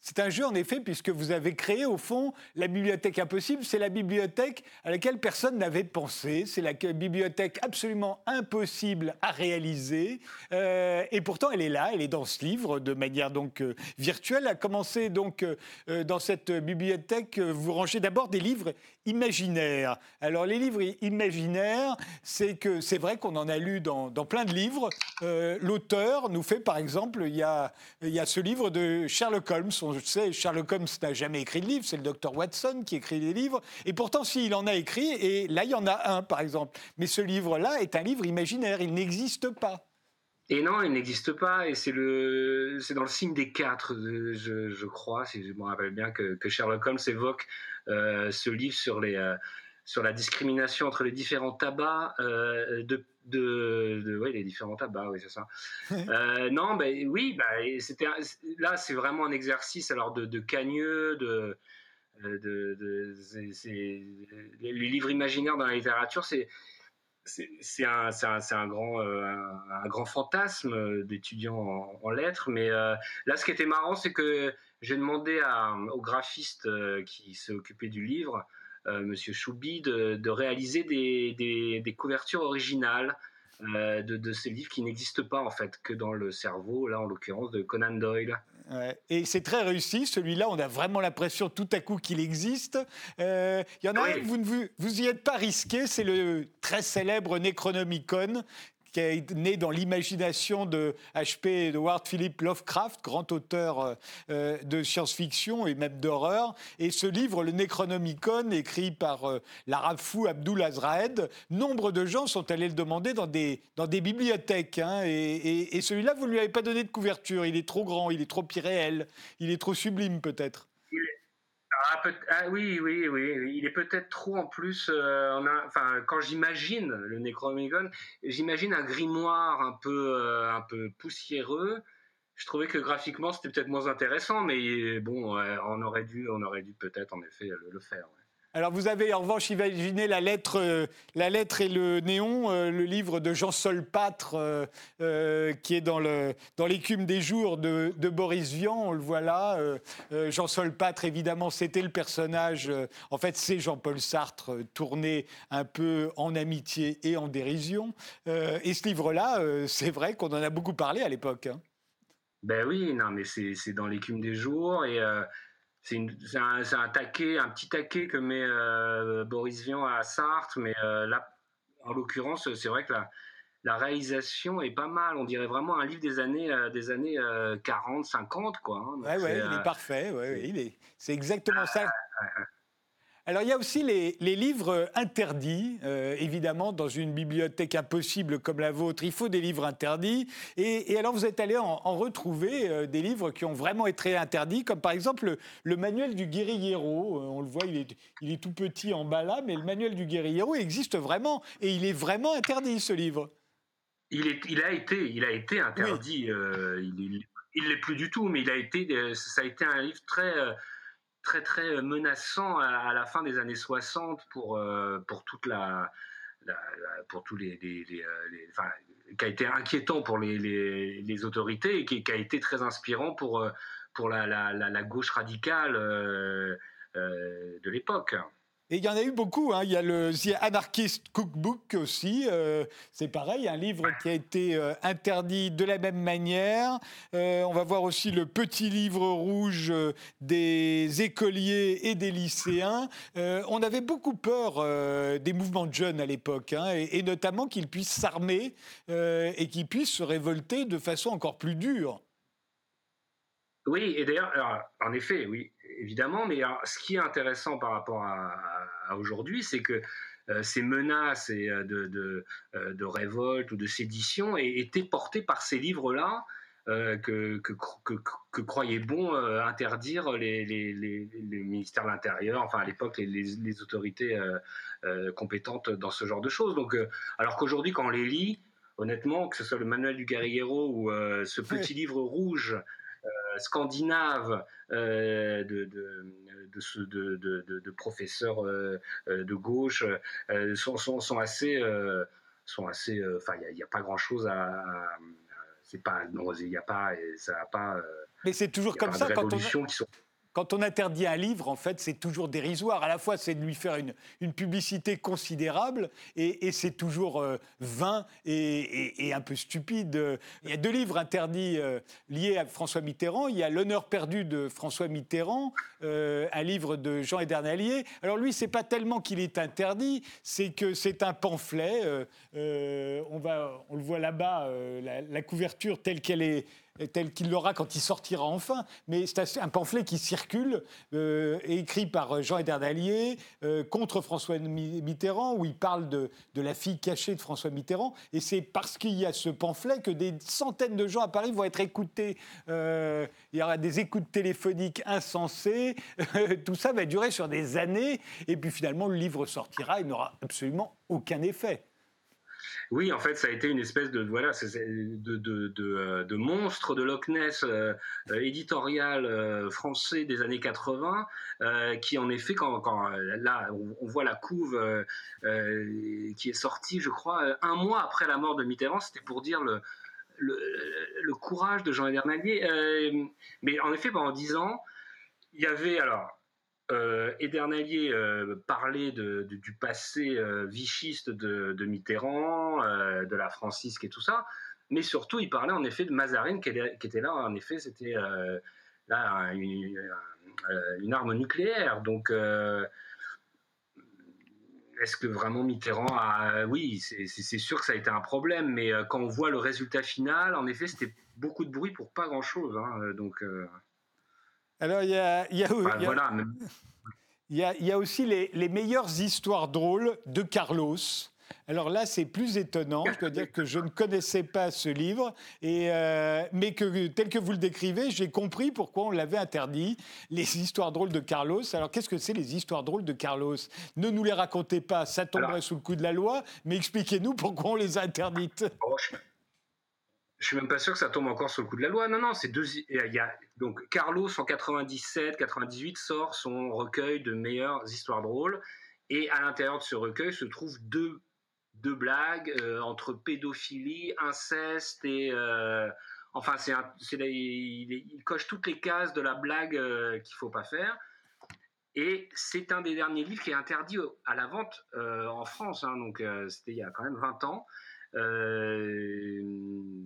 C'est un jeu, en effet, puisque vous avez créé, au fond, la bibliothèque impossible. C'est la bibliothèque à laquelle personne n'avait pensé. C'est la bibliothèque absolument impossible à réaliser. Euh, et pourtant, elle est là, elle est dans ce livre, de manière donc euh, virtuelle. À commencer donc euh, dans cette bibliothèque, vous rangez d'abord des livres imaginaires. Alors, les livres imaginaires, c'est que c'est vrai qu'on en a lu dans, plein de livres. L'auteur nous fait, par exemple, il y a, il y a ce livre de Sherlock Holmes, je sais, Sherlock Holmes n'a jamais écrit de livre, c'est le docteur Watson qui écrit des livres. Et pourtant, s'il en a écrit, et là, il y en a un, par exemple. Mais ce livre-là est un livre imaginaire, il n'existe pas. Et non, il n'existe pas, et c'est le, c'est dans le signe des quatre, je, crois, si je me rappelle bien, que, Sherlock Holmes évoque euh, ce livre sur les, euh, sur la discrimination entre les différents tabacs euh, de, de, ouais, les différents tabacs, oui, c'est ça. euh, non, ben oui, ben, c'était là, c'est vraiment un exercice alors de, de cagneux, de, euh, de, les livres imaginaires dans la littérature, c'est c'est un, un, un, grand, euh, un, grand fantasme d'étudiants en, en, lettres. Mais là, ce qui était marrant, c'est que j'ai demandé à, au graphiste qui s'est occupé du livre euh, Monsieur Choubi de, réaliser des, couvertures originales euh, de, ces livres qui n'existent pas en fait que dans le cerveau, là en l'occurrence de Conan Doyle. Et c'est très réussi, celui-là, on a vraiment l'impression tout à coup qu'il existe. Euh, il y en a un, vous vous, vous y êtes pas risqué, c'est le très célèbre Necronomicon, qui est né dans l'imagination de H.P. Edward Philip Lovecraft, grand auteur euh, de science-fiction et même d'horreur. Et ce livre, le Necronomicon, écrit par euh, l'arabe Abdul Azraed, nombre de gens sont allés le demander dans des, dans des bibliothèques. Hein. et, et celui-là, vous ne lui avez pas donné de couverture. Il est trop grand, il est trop irréel, il est trop sublime peut-être. Ah, ah, oui, oui, oui, il est peut-être trop en plus. Euh, enfin, quand j'imagine le Necronomicon, j'imagine un grimoire un peu, euh, un peu poussiéreux. je trouvais que graphiquement c'était peut-être moins intéressant, mais bon, on aurait dû, on aurait dû peut-être en effet le, faire. Alors vous avez en revanche imaginé la lettre, euh, la lettre et le néon, euh, le livre de Jean Solpatre euh, qui est dans, dans l'écume des jours de, Boris Vian, on le voit là. Jean Solpatre, évidemment, c'était le personnage, en fait c'est Jean-Paul Sartre tourné un peu en amitié et en dérision. et ce livre-là, c'est vrai qu'on en a beaucoup parlé à l'époque. Hein. Ben oui, non mais c'est dans l'écume des jours et c'est un, un, taquet, un petit taquet que met euh, Boris Vian à Sartre, mais euh, là, en l'occurrence, c'est vrai que la, la, réalisation est pas mal. On dirait vraiment un livre des années, euh, des années 40, 50, quoi. Hein. ouais, ouais, il est parfait. Ouais, il est, c'est exactement ça. Alors il y a aussi les, livres interdits, euh, évidemment, dans une bibliothèque impossible comme la vôtre, il faut des livres interdits. Et, alors vous êtes allé en, retrouver euh, des livres qui ont vraiment été interdits, comme par exemple le, manuel du guerriero. Euh, on le voit, il est, il est, tout petit en bas là, mais le manuel du guerriero existe vraiment, et il est vraiment interdit ce livre. Il, est, il a été, il a été interdit. il, il l'est plus du tout, mais il a été, ça a été un livre très très très euh, menaçant à, la fin des années 60 pour euh, pour toute la, pour tous les, euh, qui a été inquiétant pour les, autorités et qui, qui, a été très inspirant pour pour la, la gauche radicale de l'époque. Et il y en a eu beaucoup. Hein. Il y a le The Anarchist Cookbook aussi. Euh, c'est pareil, un livre qui a été euh, interdit de la même manière. Euh, on va voir aussi le petit livre rouge des écoliers et des lycéens. on avait beaucoup peur des mouvements de jeunes à l'époque, hein, et, et, notamment qu'ils puissent s'armer et qu'ils puissent se révolter de façon encore plus dure. Oui, et d'ailleurs, en effet, oui, évidemment, mais ce qui est intéressant par rapport à, aujourd'hui, c'est que euh, ces menaces et, euh, de, euh, de, révolte ou de sédition étaient portées par ces livres-là que, que, bon interdire les, les, les, ministères de l'Intérieur, enfin à l'époque les, autorités compétentes dans ce genre de choses. Donc, alors qu'aujourd'hui, quand on les lit, honnêtement, que ce soit le manuel du guerriero ou ce petit livre rouge euh, scandinaves euh, de, de, professeurs euh, de gauche sont, sont, assez sont assez enfin il n'y a, pas grand chose à, c'est pas il n'y a pas ça a pas mais c'est toujours comme ça quand on quand on interdit un livre, en fait, c'est toujours dérisoire. À la fois, c'est de lui faire une, une publicité considérable et, c'est toujours euh, vain et, un peu stupide. Il y a deux livres interdits euh, liés à François Mitterrand. Il y a L'honneur perdu de François Mitterrand, euh, un livre de Jean Edernalier. Alors lui, c'est pas tellement qu'il est interdit, c'est que c'est un pamphlet. on, va, on le voit là-bas, la couverture telle qu'elle est tel qu'il l'aura quand il sortira enfin. Mais c'est un pamphlet qui circule, euh, écrit par euh, Jean Ederdalier euh, contre François Mitterrand, où il parle de, de, la fille cachée de François Mitterrand. Et c'est parce qu'il y a ce pamphlet que des centaines de gens à Paris vont être écoutés. il y aura des écoutes téléphoniques insensées. <laughs> Tout ça va durer sur des années. Et puis finalement, le livre sortira, il n'aura absolument aucun effet. Oui, en fait, ça a été une espèce de voilà, euh, de monstre de Loch Ness euh, euh, éditorial français des années 80, qui en effet, quand, là, on, voit la couve qui est sortie, je crois, un mois après la mort de Mitterrand, c'était pour dire le, courage de Jean Edernalier. mais en effet, pendant dix ans, il y avait alors euh, Edernalier euh, parlait du passé euh, vichiste de, Mitterrand, de la francisque et tout ça, mais surtout il parlait en effet de Mazarine qui, était là, en effet c'était là une, arme nucléaire. Donc est-ce que vraiment Mitterrand a... Oui, c'est sûr que ça a été un problème, mais quand on voit le résultat final, en effet c'était beaucoup de bruit pour pas grand-chose. Hein, donc... Alors, il y a, il y a, aussi les, meilleures histoires drôles de Carlos. Alors là, c'est plus étonnant. Je dois dire que je ne connaissais pas ce livre, et, euh, mais que tel que vous le décrivez, j'ai compris pourquoi on l'avait interdit. Les histoires drôles de Carlos. Alors qu'est-ce que c'est les histoires drôles de Carlos? Ne nous les racontez pas, ça tomberait sous le coup de la loi, mais expliquez-nous pourquoi on les a interdites. Je suis même pas sûr que ça tombe encore sous le coup de la loi. Non, non, c'est deux. Il y a donc Carlos en 97, 98 sort son recueil de meilleures histoires drôles, et à l'intérieur de ce recueil se trouvent deux deux blagues euh, entre pédophilie, inceste et euh, enfin c'est il, coche toutes les cases de la blague euh, qu'il faut pas faire. Et c'est un des derniers livres qui est interdit à la vente en France, hein, donc c'était il y a quand même 20 ans.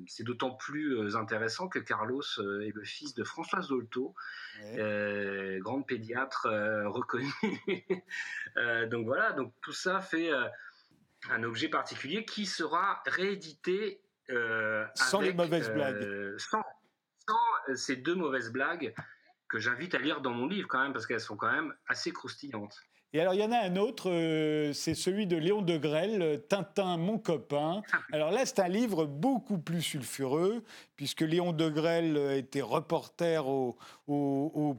C'est d'autant plus intéressant que Carlos est le fils de Françoise Dolto, grande pédiatre reconnue. <laughs> donc voilà, donc tout ça fait un objet particulier qui sera réédité euh, sans les mauvaises euh, blagues. Sans, euh, ces deux mauvaises blagues que j'invite à lire dans mon livre quand même parce qu'elles sont quand même assez croustillantes. Et alors, il y en a un autre, euh, c'est celui de Léon de Grelle, Tintin, mon copain. <laughs> Alors là, c'est un livre beaucoup plus sulfureux, puisque Léon de Grelle était reporter au,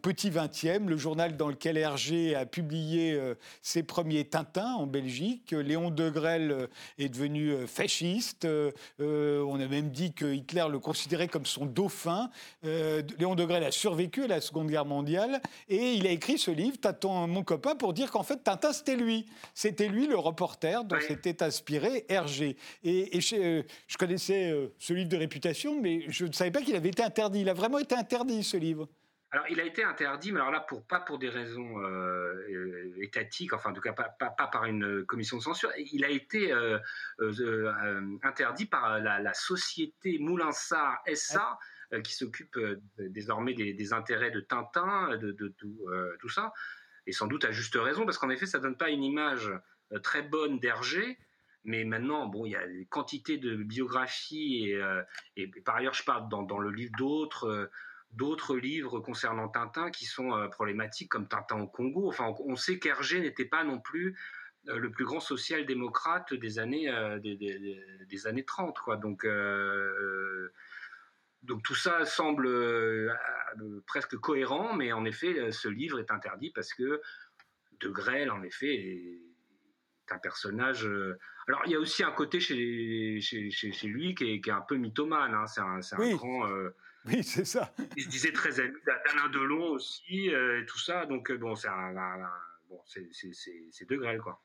Petit 20e, le journal dans lequel Hergé a publié euh, ses premiers Tintins en Belgique. Léon de Grelle euh, est devenu fasciste. on a même dit que Hitler le considérait comme son dauphin. Léon de Grelle a survécu à la Seconde Guerre mondiale et il a écrit ce livre, Tintin, mon copain, pour dire qu'en fait, Tintin, c'était lui. C'était lui le reporter dont s'était inspiré Hergé. Et, euh, je, connaissais euh, ce livre de réputation, mais je ne savais pas qu'il avait été interdit. Il a vraiment été interdit, ce livre. Alors, il a été interdit, mais alors là, pour, pas pour des raisons euh, étatiques, enfin, en tout cas, pas, pas, par une commission de censure. Il a été interdit par la, société Moulinsart SA, qui s'occupe désormais des, intérêts de Tintin, de, de tout ça et sans doute à juste raison, parce qu'en effet, ça donne pas une image euh, très bonne d'Hergé. Mais maintenant, bon, il y a des quantités de biographies et, euh, par ailleurs, je parle dans, dans le livre d'autres euh, livres concernant Tintin qui sont problématiques, comme Tintin au Congo. Enfin, on, sait qu'Hergé n'était pas non plus le plus grand social-démocrate des années des, des, années 30, quoi. Donc donc tout ça semble euh, euh, presque cohérent, mais en effet, euh, ce livre est interdit parce que De Grelle, en effet, est un personnage. Alors il y a aussi un côté chez, chez, lui qui est, un peu mythomane. Hein. C'est un, un grand. <laughs> oui, c'est ça. Il se disait très ami d'Alain Delon aussi, et tout ça. Donc bon, c'est bon, c'est De Grelle, quoi.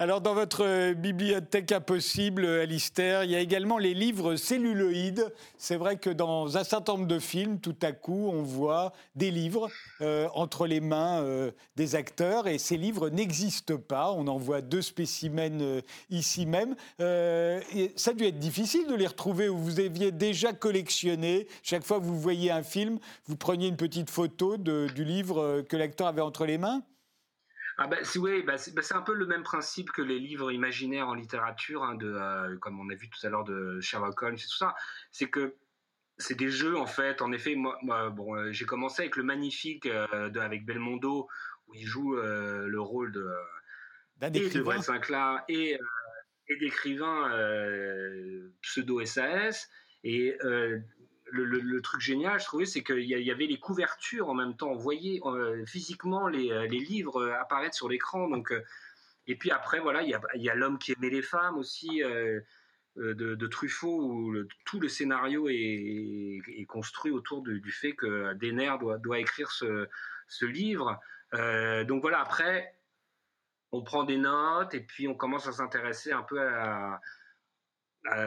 Alors, dans votre euh, bibliothèque impossible, Alistair, il y a également les livres celluloïdes. C'est vrai que dans un certain nombre de films, tout à coup, on voit des livres euh, entre les mains euh, des acteurs et ces livres n'existent pas. On en voit deux spécimens ici même. Ça a dû être difficile de les retrouver où vous aviez déjà collectionné. Chaque fois que vous voyez un film, vous preniez une petite photo du livre que l'acteur avait entre les mains ah bah, oui, bah, bah, c'est un peu le même principe que les livres imaginaires en littérature, hein, de, euh, comme on a vu tout à l'heure de Sherlock Holmes et tout ça. C'est que c'est des jeux en fait. En effet, moi, bon, euh, j'ai commencé avec le magnifique euh, de, avec Belmondo où il joue le rôle de et de Sinclair et, et d'écrivain pseudo SAS et le, truc génial, je trouvais, c'est qu'il y, avait les couvertures en même temps. On voyait euh, physiquement les, euh, livres euh, apparaître sur l'écran. Donc, et puis après, voilà, il y a, L'homme qui aimait les femmes aussi. de, Truffaut où tout le scénario est, construit autour du fait que Denner doit, écrire ce livre. donc voilà, après, on prend des notes et puis on commence à s'intéresser un peu à,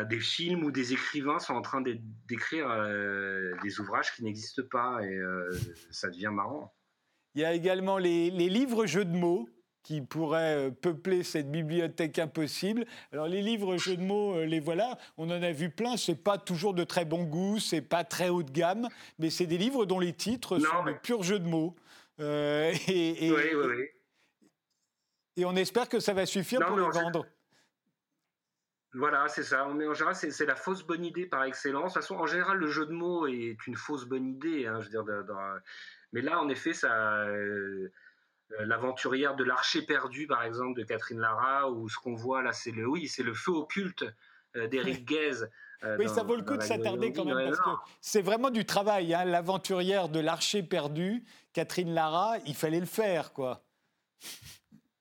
des films où des écrivains sont en train d'écrire euh, des ouvrages qui n'existent pas et euh, ça devient marrant. Il y a également les, livres jeux de mots qui pourraient euh, peupler cette bibliothèque impossible. Alors les livres jeux de mots, les voilà, on en a vu plein, c'est pas toujours de très bon goût, c'est pas très haut de gamme, mais c'est des livres dont les titres sont de purs jeux de mots. <laughs> et, oui, oui, oui. et on espère que ça va suffire pour les vendre. Voilà, c'est ça. En général, c'est la fausse bonne idée par excellence. De toute façon, en général, le jeu de mots est une fausse bonne idée. Hein, je veux dire, mais là, en effet, ça. Euh, l'aventurière de l'archer perdu, par exemple, de Catherine Lara, ou ce qu'on voit là, c'est le, oui, c'est le feu occulte euh, d'Éric <laughs> Guez. Euh, oui, ça vaut le coup de s'attarder quand même, parce que c'est vraiment du travail. Hein. L'aventurière de l'archer perdu, Catherine Lara, il fallait le faire, quoi.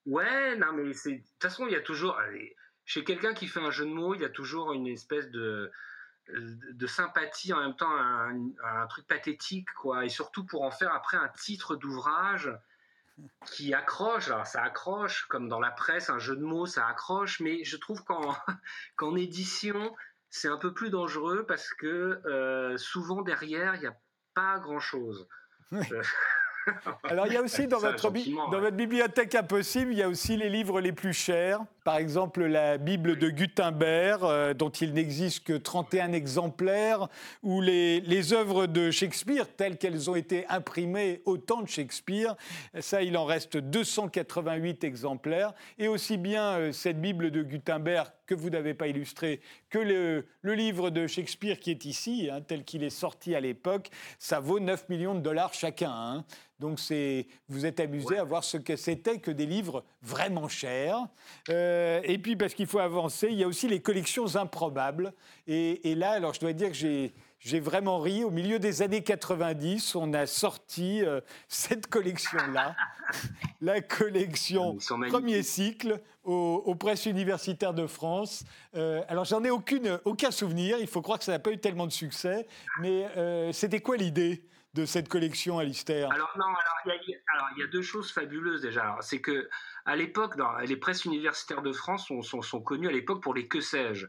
Ouais, non, mais c'est. De toute façon, il y a toujours chez quelqu'un qui fait un jeu de mots, il y a toujours une espèce de de sympathie en même temps un, un, truc pathétique, quoi. Et surtout pour en faire après un titre d'ouvrage qui accroche. Alors ça accroche, comme dans la presse, un jeu de mots, ça accroche. Mais je trouve qu'en <laughs> qu'en édition, c'est un peu plus dangereux parce que euh, souvent derrière, il n'y a pas grand-chose. Euh, Alors il y a aussi <laughs> dans, votre, dans votre bibliothèque impossible, il y a aussi les livres les plus chers. Par exemple, la Bible de Gutenberg, euh, dont il n'existe que 31 exemplaires, ou les, les œuvres de Shakespeare, telles qu'elles ont été imprimées au temps de Shakespeare. Ça, il en reste 288 exemplaires. Et aussi bien euh, cette Bible de Gutenberg que vous n'avez pas illustrée, que le, le, livre de Shakespeare qui est ici, hein, tel qu'il est sorti à l'époque, ça vaut 9 millions de dollars chacun. Hein. Donc vous êtes amusé à voir ce que c'était que des livres vraiment chers. Euh, et puis parce qu'il faut avancer, il y a aussi les collections improbables. Et, là, alors je dois dire que j'ai j'ai vraiment ri. Au milieu des années 90, on a sorti euh, cette collection-là, <laughs> la collection premier cycle aux, presses universitaires de France. Euh, alors, j'en ai aucune, aucun souvenir. Il faut croire que ça n'a pas eu tellement de succès. Mais c'était quoi l'idée? De cette collection, Alistair Alors, non, alors, il y, a deux choses fabuleuses déjà. C'est que à l'époque, les presses universitaires de France sont, connues à l'époque pour les que sais-je.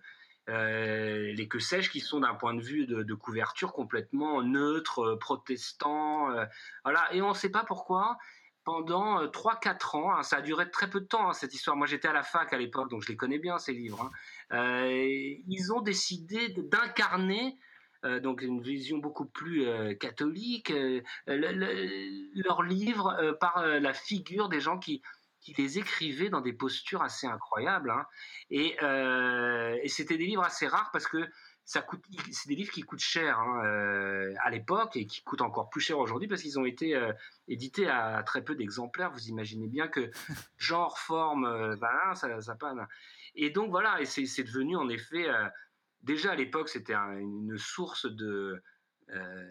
Euh, les que sais-je qui sont d'un point de vue de, couverture complètement neutre, euh, protestant. Euh, voilà. Et on ne sait pas pourquoi, pendant 3-4 ans, hein, ça a duré très peu de temps hein, cette histoire. Moi j'étais à la fac à l'époque, donc je les connais bien ces livres. Hein. ils ont décidé d'incarner euh, donc une vision beaucoup plus euh, catholique, euh, leurs livres par la figure des gens qui, qui les écrivaient dans des postures assez incroyables. Hein. Et, et c'était des livres assez rares parce que ça coûte, c'est des livres qui coûtent cher hein, à l'époque et qui coûtent encore plus cher aujourd'hui parce qu'ils ont été édités à très peu d'exemplaires. Vous imaginez bien que <laughs> genre, forme, ben, ça, ça pas. Et donc voilà, et c'est devenu en effet déjà à l'époque, c'était une source de, euh,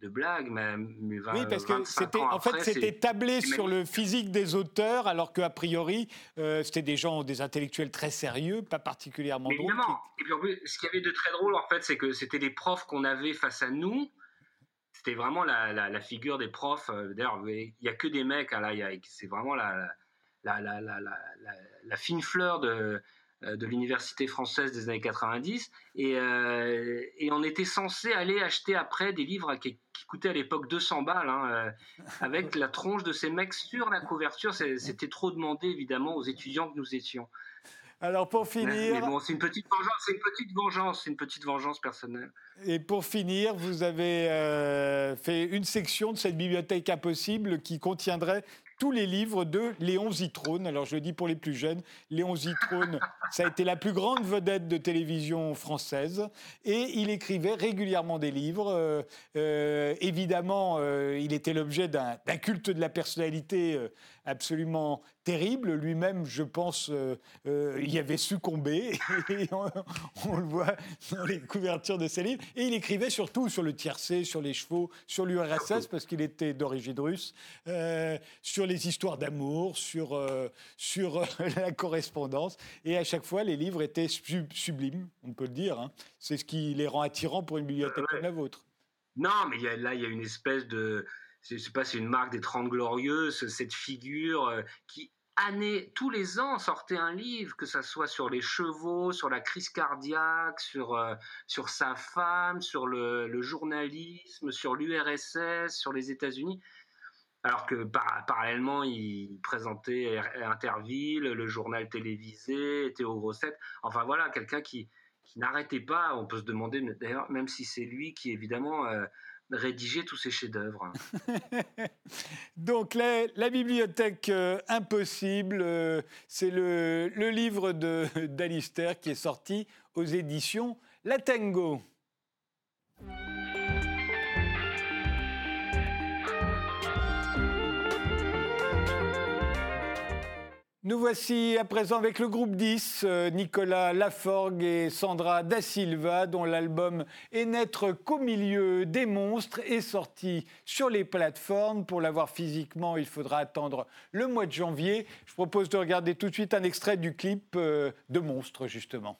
de blagues. Mais, oui, parce que c'était, en fait, c'était tablé sur le physique des auteurs, alors qu'a priori, euh, c'était des gens, des intellectuels très sérieux, pas particulièrement drôles. Et puis en plus, ce qu'il y avait de très drôle, en fait, c'est que c'était les profs qu'on avait face à nous. C'était vraiment la, la, figure des profs. Euh, d'ailleurs, il n'y a que des mecs, hein, là, c'est vraiment la, fine fleur de, de l'université française des années 90 euh, et, on était censé aller acheter après des livres qui, coûtaient à l'époque 200 balles hein, euh, avec la tronche de ces mecs sur la couverture. C'était trop demandé évidemment aux étudiants que nous étions. Alors pour finir, bon, c'est une petite vengeance, c'est une petite vengeance, une petite vengeance personnelle. Et pour finir, vous avez fait une section de cette bibliothèque impossible qui contiendrait tous les livres de Léon Zitrone. Alors je le dis pour les plus jeunes, Léon Zitrone, <laughs> ça a été la plus grande vedette de télévision française et il écrivait régulièrement des livres. Euh, euh, évidemment, euh, il était l'objet d'un culte de la personnalité absolument terrible. Lui-même, je pense, y avait succombé. <laughs> On, le voit dans les couvertures de ses livres. Et il écrivait surtout sur le tiercé, sur les chevaux, sur l'URSS, parce qu'il était d'origine russe, sur les histoires d'amour, sur, euh, sur euh, <laughs> la correspondance. Et à chaque fois, les livres étaient sublimes, on peut le dire. Hein. C'est ce qui les rend attirants pour une bibliothèque comme la vôtre. Non, mais là, il y a une espèce de. Je sais pas, c'est une marque des Trente Glorieuses, cette figure euh, qui année, tous les ans sortait un livre, que ce soit sur les chevaux, sur la crise cardiaque, sur, sur sa femme, sur le, journalisme, sur l'URSS, sur les États-Unis. Alors que parallèlement, il présentait Interville, le journal télévisé, Théo Grosset. Enfin voilà, quelqu'un qui, n'arrêtait pas. On peut se demander, d'ailleurs, même si c'est lui qui, évidemment, euh, rédigeait tous ces chefs-d'œuvre. <laughs> Donc, la, bibliothèque euh, impossible, euh, c'est le, le, livre d'Alistair qui est sorti aux éditions La Tango. Nous voici à présent avec le groupe 10, euh, Nicolas Laforgue et Sandra Da Silva, dont l'album Est n'être qu'au milieu des monstres est sorti sur les plateformes. Pour l'avoir physiquement, il faudra attendre le mois de janvier. Je propose de regarder tout de suite un extrait du clip euh, de Monstres, justement.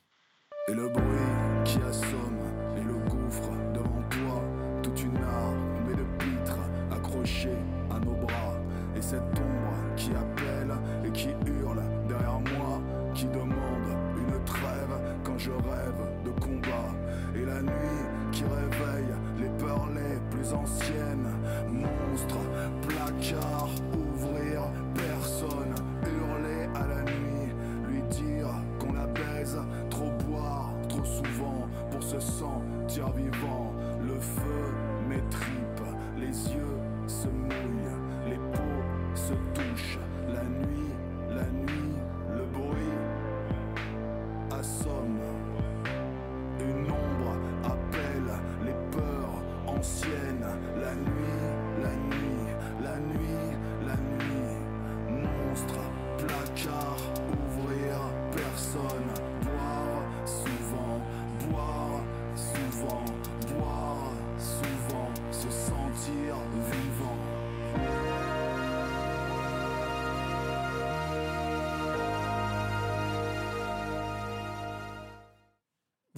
anciennes, monstres, placards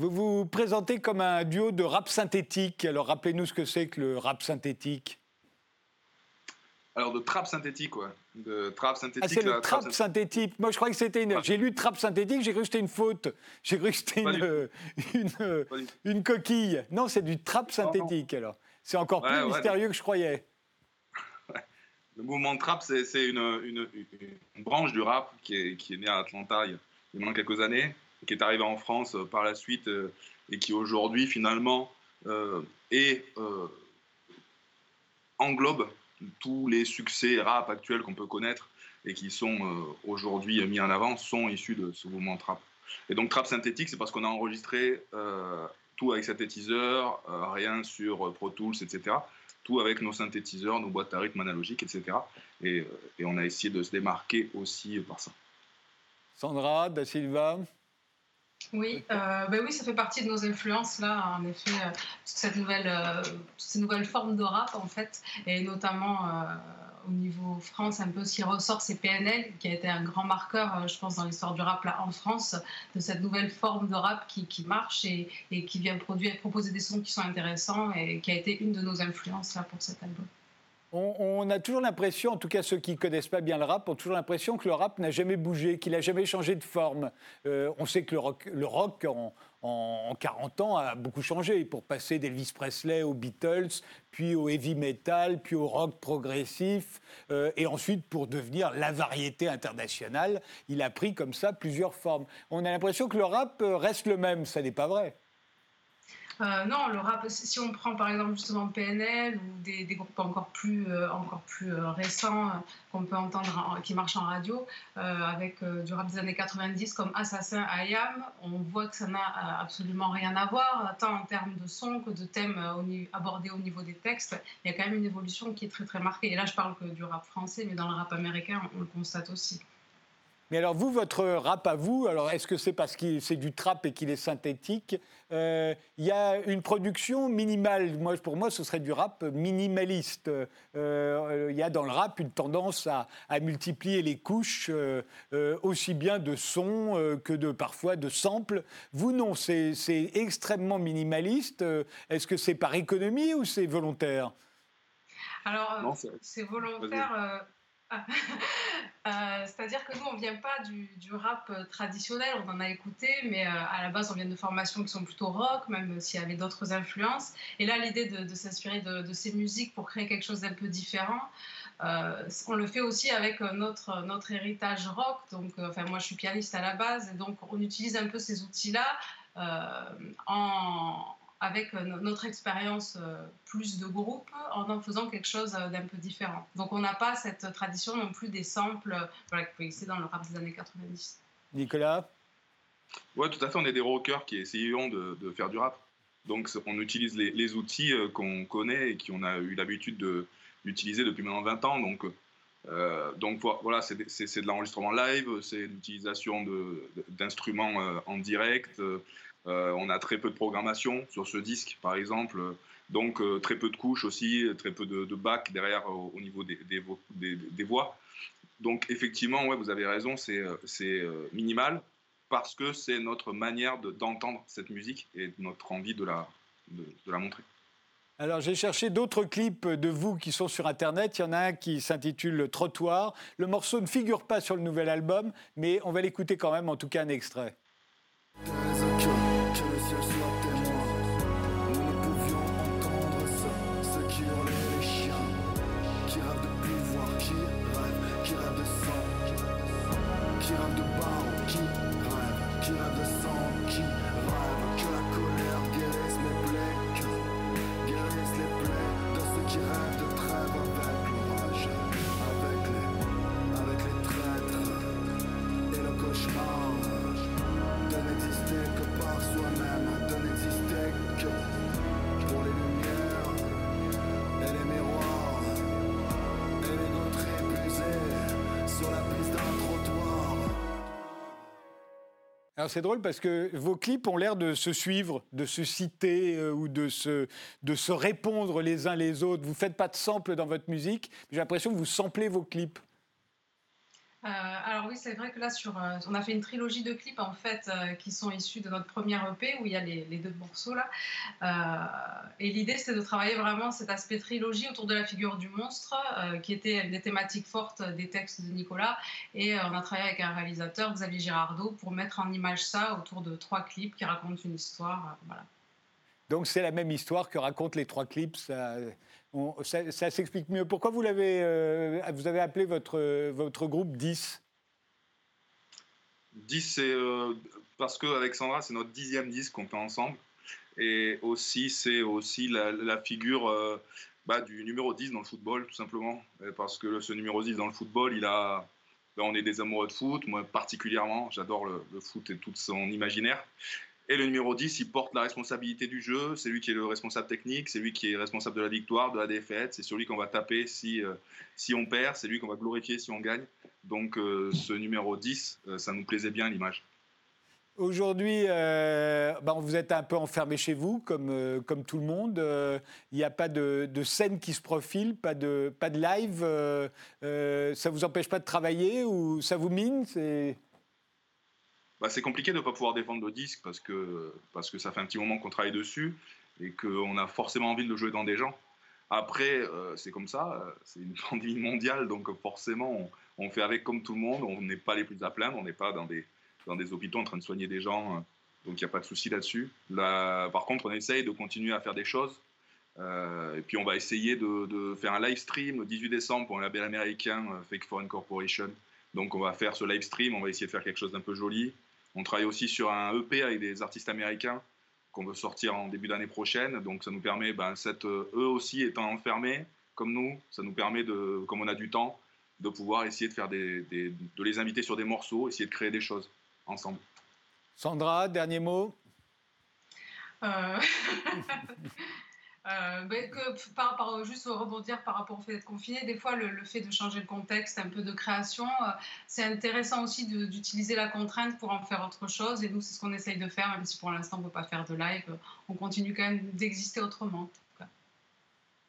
Vous vous présentez comme un duo de rap synthétique. Alors rappelez-nous ce que c'est que le rap synthétique. Alors de trap synthétique, ouais. De trap synthétique. Ah, c'est le trap, synthétique. Moi, je crois que c'était une. J'ai lu trap synthétique, j'ai cru que c'était une faute. J'ai cru que c'était une, une, une, coquille. Non, c'est du trap synthétique, alors. C'est encore plus mystérieux que je croyais. <laughs> Le mouvement de trap, c'est une, une, branche du rap qui est, qui est née à Atlanta il y a maintenant quelques années, qui est arrivée en France euh, par la suite euh, et qui aujourd'hui, finalement, euh, englobe tous les succès rap actuels qu'on peut connaître et qui sont aujourd'hui mis en avant sont issus de ce mouvement trap. Et donc trap synthétique, c'est parce qu'on a enregistré tout avec synthétiseur, rien sur Pro Tools, etc. Tout avec nos synthétiseurs, nos boîtes à rythme analogiques, etc. Et, et on a essayé de se démarquer aussi par ça. Sandra, Da Silva oui, euh, ben oui, ça fait partie de nos influences là, en effet, euh, cette nouvelle, euh, cette nouvelle forme de rap en fait, et notamment au niveau France, un peu ce qui ressort, c'est PNL, qui a été un grand marqueur, je pense, dans l'histoire du rap là en France, de cette nouvelle forme de rap qui, qui marche et, et, qui vient produire, proposer des sons qui sont intéressants et qui a été une de nos influences là pour cet album. On, a toujours l'impression, en tout cas ceux qui ne connaissent pas bien le rap, ont toujours l'impression que le rap n'a jamais bougé, qu'il n'a jamais changé de forme. Euh, on sait que le rock, en, 40 ans a beaucoup changé, pour passer d'Elvis Presley aux Beatles, puis au heavy metal, puis au rock progressif, euh, et ensuite pour devenir la variété internationale, il a pris comme ça plusieurs formes. On a l'impression que le rap reste le même, ça n'est pas vrai. Euh, non, le rap, si on prend par exemple justement PNL ou des, groupes encore plus, euh, euh, récents qu'on peut entendre, qui marchent en radio, avec du rap des années 90 comme Assassin, IAM, on voit que ça n'a absolument rien à voir, tant en termes de son que de thèmes abordés au niveau des textes. Il y a quand même une évolution qui est très très marquée. Et là, je parle que du rap français, mais dans le rap américain, on le constate aussi. Mais alors vous, votre rap à vous, alors est-ce que c'est parce que c'est du trap et qu'il est synthétique? Euh, Il y a une production minimale. Moi, pour moi, ce serait du rap minimaliste. Euh, il y a dans le rap une tendance à, multiplier les couches, euh, aussi bien de sons que de parfois de samples. Vous, non, c'est extrêmement minimaliste. Est-ce que c'est par économie ou c'est volontaire? Alors, c'est volontaire <laughs> Euh, c'est-à-dire que nous, on ne vient pas du, rap euh, traditionnel, on en a écouté, mais euh, à la base, on vient de formations qui sont plutôt rock, même s'il y avait d'autres influences. Et là, l'idée de, s'inspirer de, ces musiques pour créer quelque chose d'un peu différent, on le fait aussi avec notre, notre héritage rock. Donc, enfin, moi, je suis pianiste à la base, et donc on utilise un peu ces outils-là en, avec euh, notre expérience euh, plus de groupe en en faisant quelque chose euh, d'un peu différent. Donc on n'a pas cette tradition non plus des samples voilà, qui exister dans le rap des années 90. Nicolas? Oui, tout à fait. On est des rockers qui essayons de, faire du rap. Donc on utilise les, outils qu'on connaît et qu'on a eu l'habitude d'utiliser depuis maintenant 20 ans. Donc, donc voilà, c'est de, de l'enregistrement live, c'est l'utilisation d'instruments en direct, euh, on a très peu de programmation sur ce disque, par exemple. Donc, euh, très peu de couches aussi, très peu de, de derrière au, niveau des, voix. Donc, effectivement, ouais, vous avez raison, c'est euh, minimal parce que c'est notre manière d'entendre cette musique et notre envie de la, de, la montrer. Alors j'ai cherché d'autres clips de vous qui sont sur Internet. Il y en a un qui s'intitule Trottoir. Le morceau ne figure pas sur le nouvel album, mais on va l'écouter quand même, en tout cas un extrait. Jesus, your c'est drôle parce que vos clips ont l'air de se suivre, de se citer euh, ou de se, de se répondre les uns les autres. Vous ne faites pas de sample dans votre musique, j'ai l'impression que vous samplez vos clips. Euh, alors oui, c'est vrai que là, sur, euh, on a fait une trilogie de clips en fait euh, qui sont issus de notre première EP où il y a les, deux morceaux là. et l'idée, c'est de travailler vraiment cet aspect trilogie autour de la figure du monstre, qui était des thématiques fortes des textes de Nicolas. Et on a travaillé avec un réalisateur, Xavier Girardot, pour mettre en image ça autour de trois clips qui racontent une histoire. voilà. Donc c'est la même histoire que racontent les trois clips. Ça, s'explique mieux. Pourquoi vous, l'avez, euh, vous avez appelé votre, votre groupe 10 10, c'est euh, parce qu'avec Sandra, c'est notre dixième disque qu'on fait ensemble. Et aussi, c'est aussi la, figure euh, bah, du numéro 10 dans le football, tout simplement. Parce que ce numéro 10 dans le football, il a, bah, on est des amoureux de foot, moi particulièrement, j'adore le, foot et tout son imaginaire. Et le numéro 10, il porte la responsabilité du jeu, c'est lui qui est le responsable technique, c'est lui qui est responsable de la victoire, de la défaite, c'est sur lui qu'on va taper si, euh, si on perd, c'est lui qu'on va glorifier si on gagne. Donc euh, ce numéro 10, euh, ça nous plaisait bien l'image. Aujourd'hui, bah, vous êtes un peu enfermé chez vous, comme, comme tout le monde. Il n'y a pas de, de, scène qui se profile, pas de, pas de live. ça ne vous empêche pas de travailler ou ça vous mine bah, c'est compliqué de ne pas pouvoir défendre le disque parce que, parce que ça fait un petit moment qu'on travaille dessus et qu'on a forcément envie de le jouer dans des gens. Après, euh, c'est comme ça, euh, c'est une <laughs> pandémie mondiale, donc forcément, on, fait avec comme tout le monde, on n'est pas les plus à plaindre, on n'est pas dans des, dans des hôpitaux en train de soigner des gens, euh, donc il n'y a pas de souci là-dessus. Là, par contre, on essaye de continuer à faire des choses. et puis on va essayer de, faire un live stream le 18 décembre pour un label américain, Fake Foreign Corporation. Donc on va faire ce live stream, on va essayer de faire quelque chose d'un peu joli. On travaille aussi sur un EP avec des artistes américains qu'on veut sortir en début d'année prochaine. Donc ça nous permet, ben, cette, eux aussi étant enfermés comme nous, ça nous permet, de, comme on a du temps, de pouvoir essayer de, faire des, de les inviter sur des morceaux, essayer de créer des choses ensemble. Sandra, dernier mot? Euh... <laughs> Euh, que, par, par, juste rebondir par rapport au fait d'être confiné, des fois le, fait de changer le contexte, un peu de création, euh, c'est intéressant aussi d'utiliser la contrainte pour en faire autre chose. Et nous, c'est ce qu'on essaye de faire, même si pour l'instant on ne peut pas faire de live, on continue quand même d'exister autrement.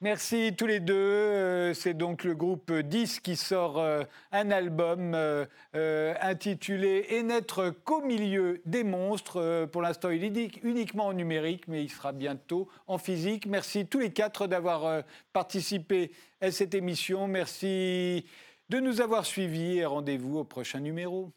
Merci tous les deux. Euh, c'est donc le groupe 10 qui sort euh, un album euh, intitulé Et n'être qu'au milieu des monstres. Pour l'instant, il est uniquement en numérique, mais il sera bientôt en physique. Merci tous les quatre d'avoir participé à cette émission. Merci de nous avoir suivis et rendez-vous au prochain numéro.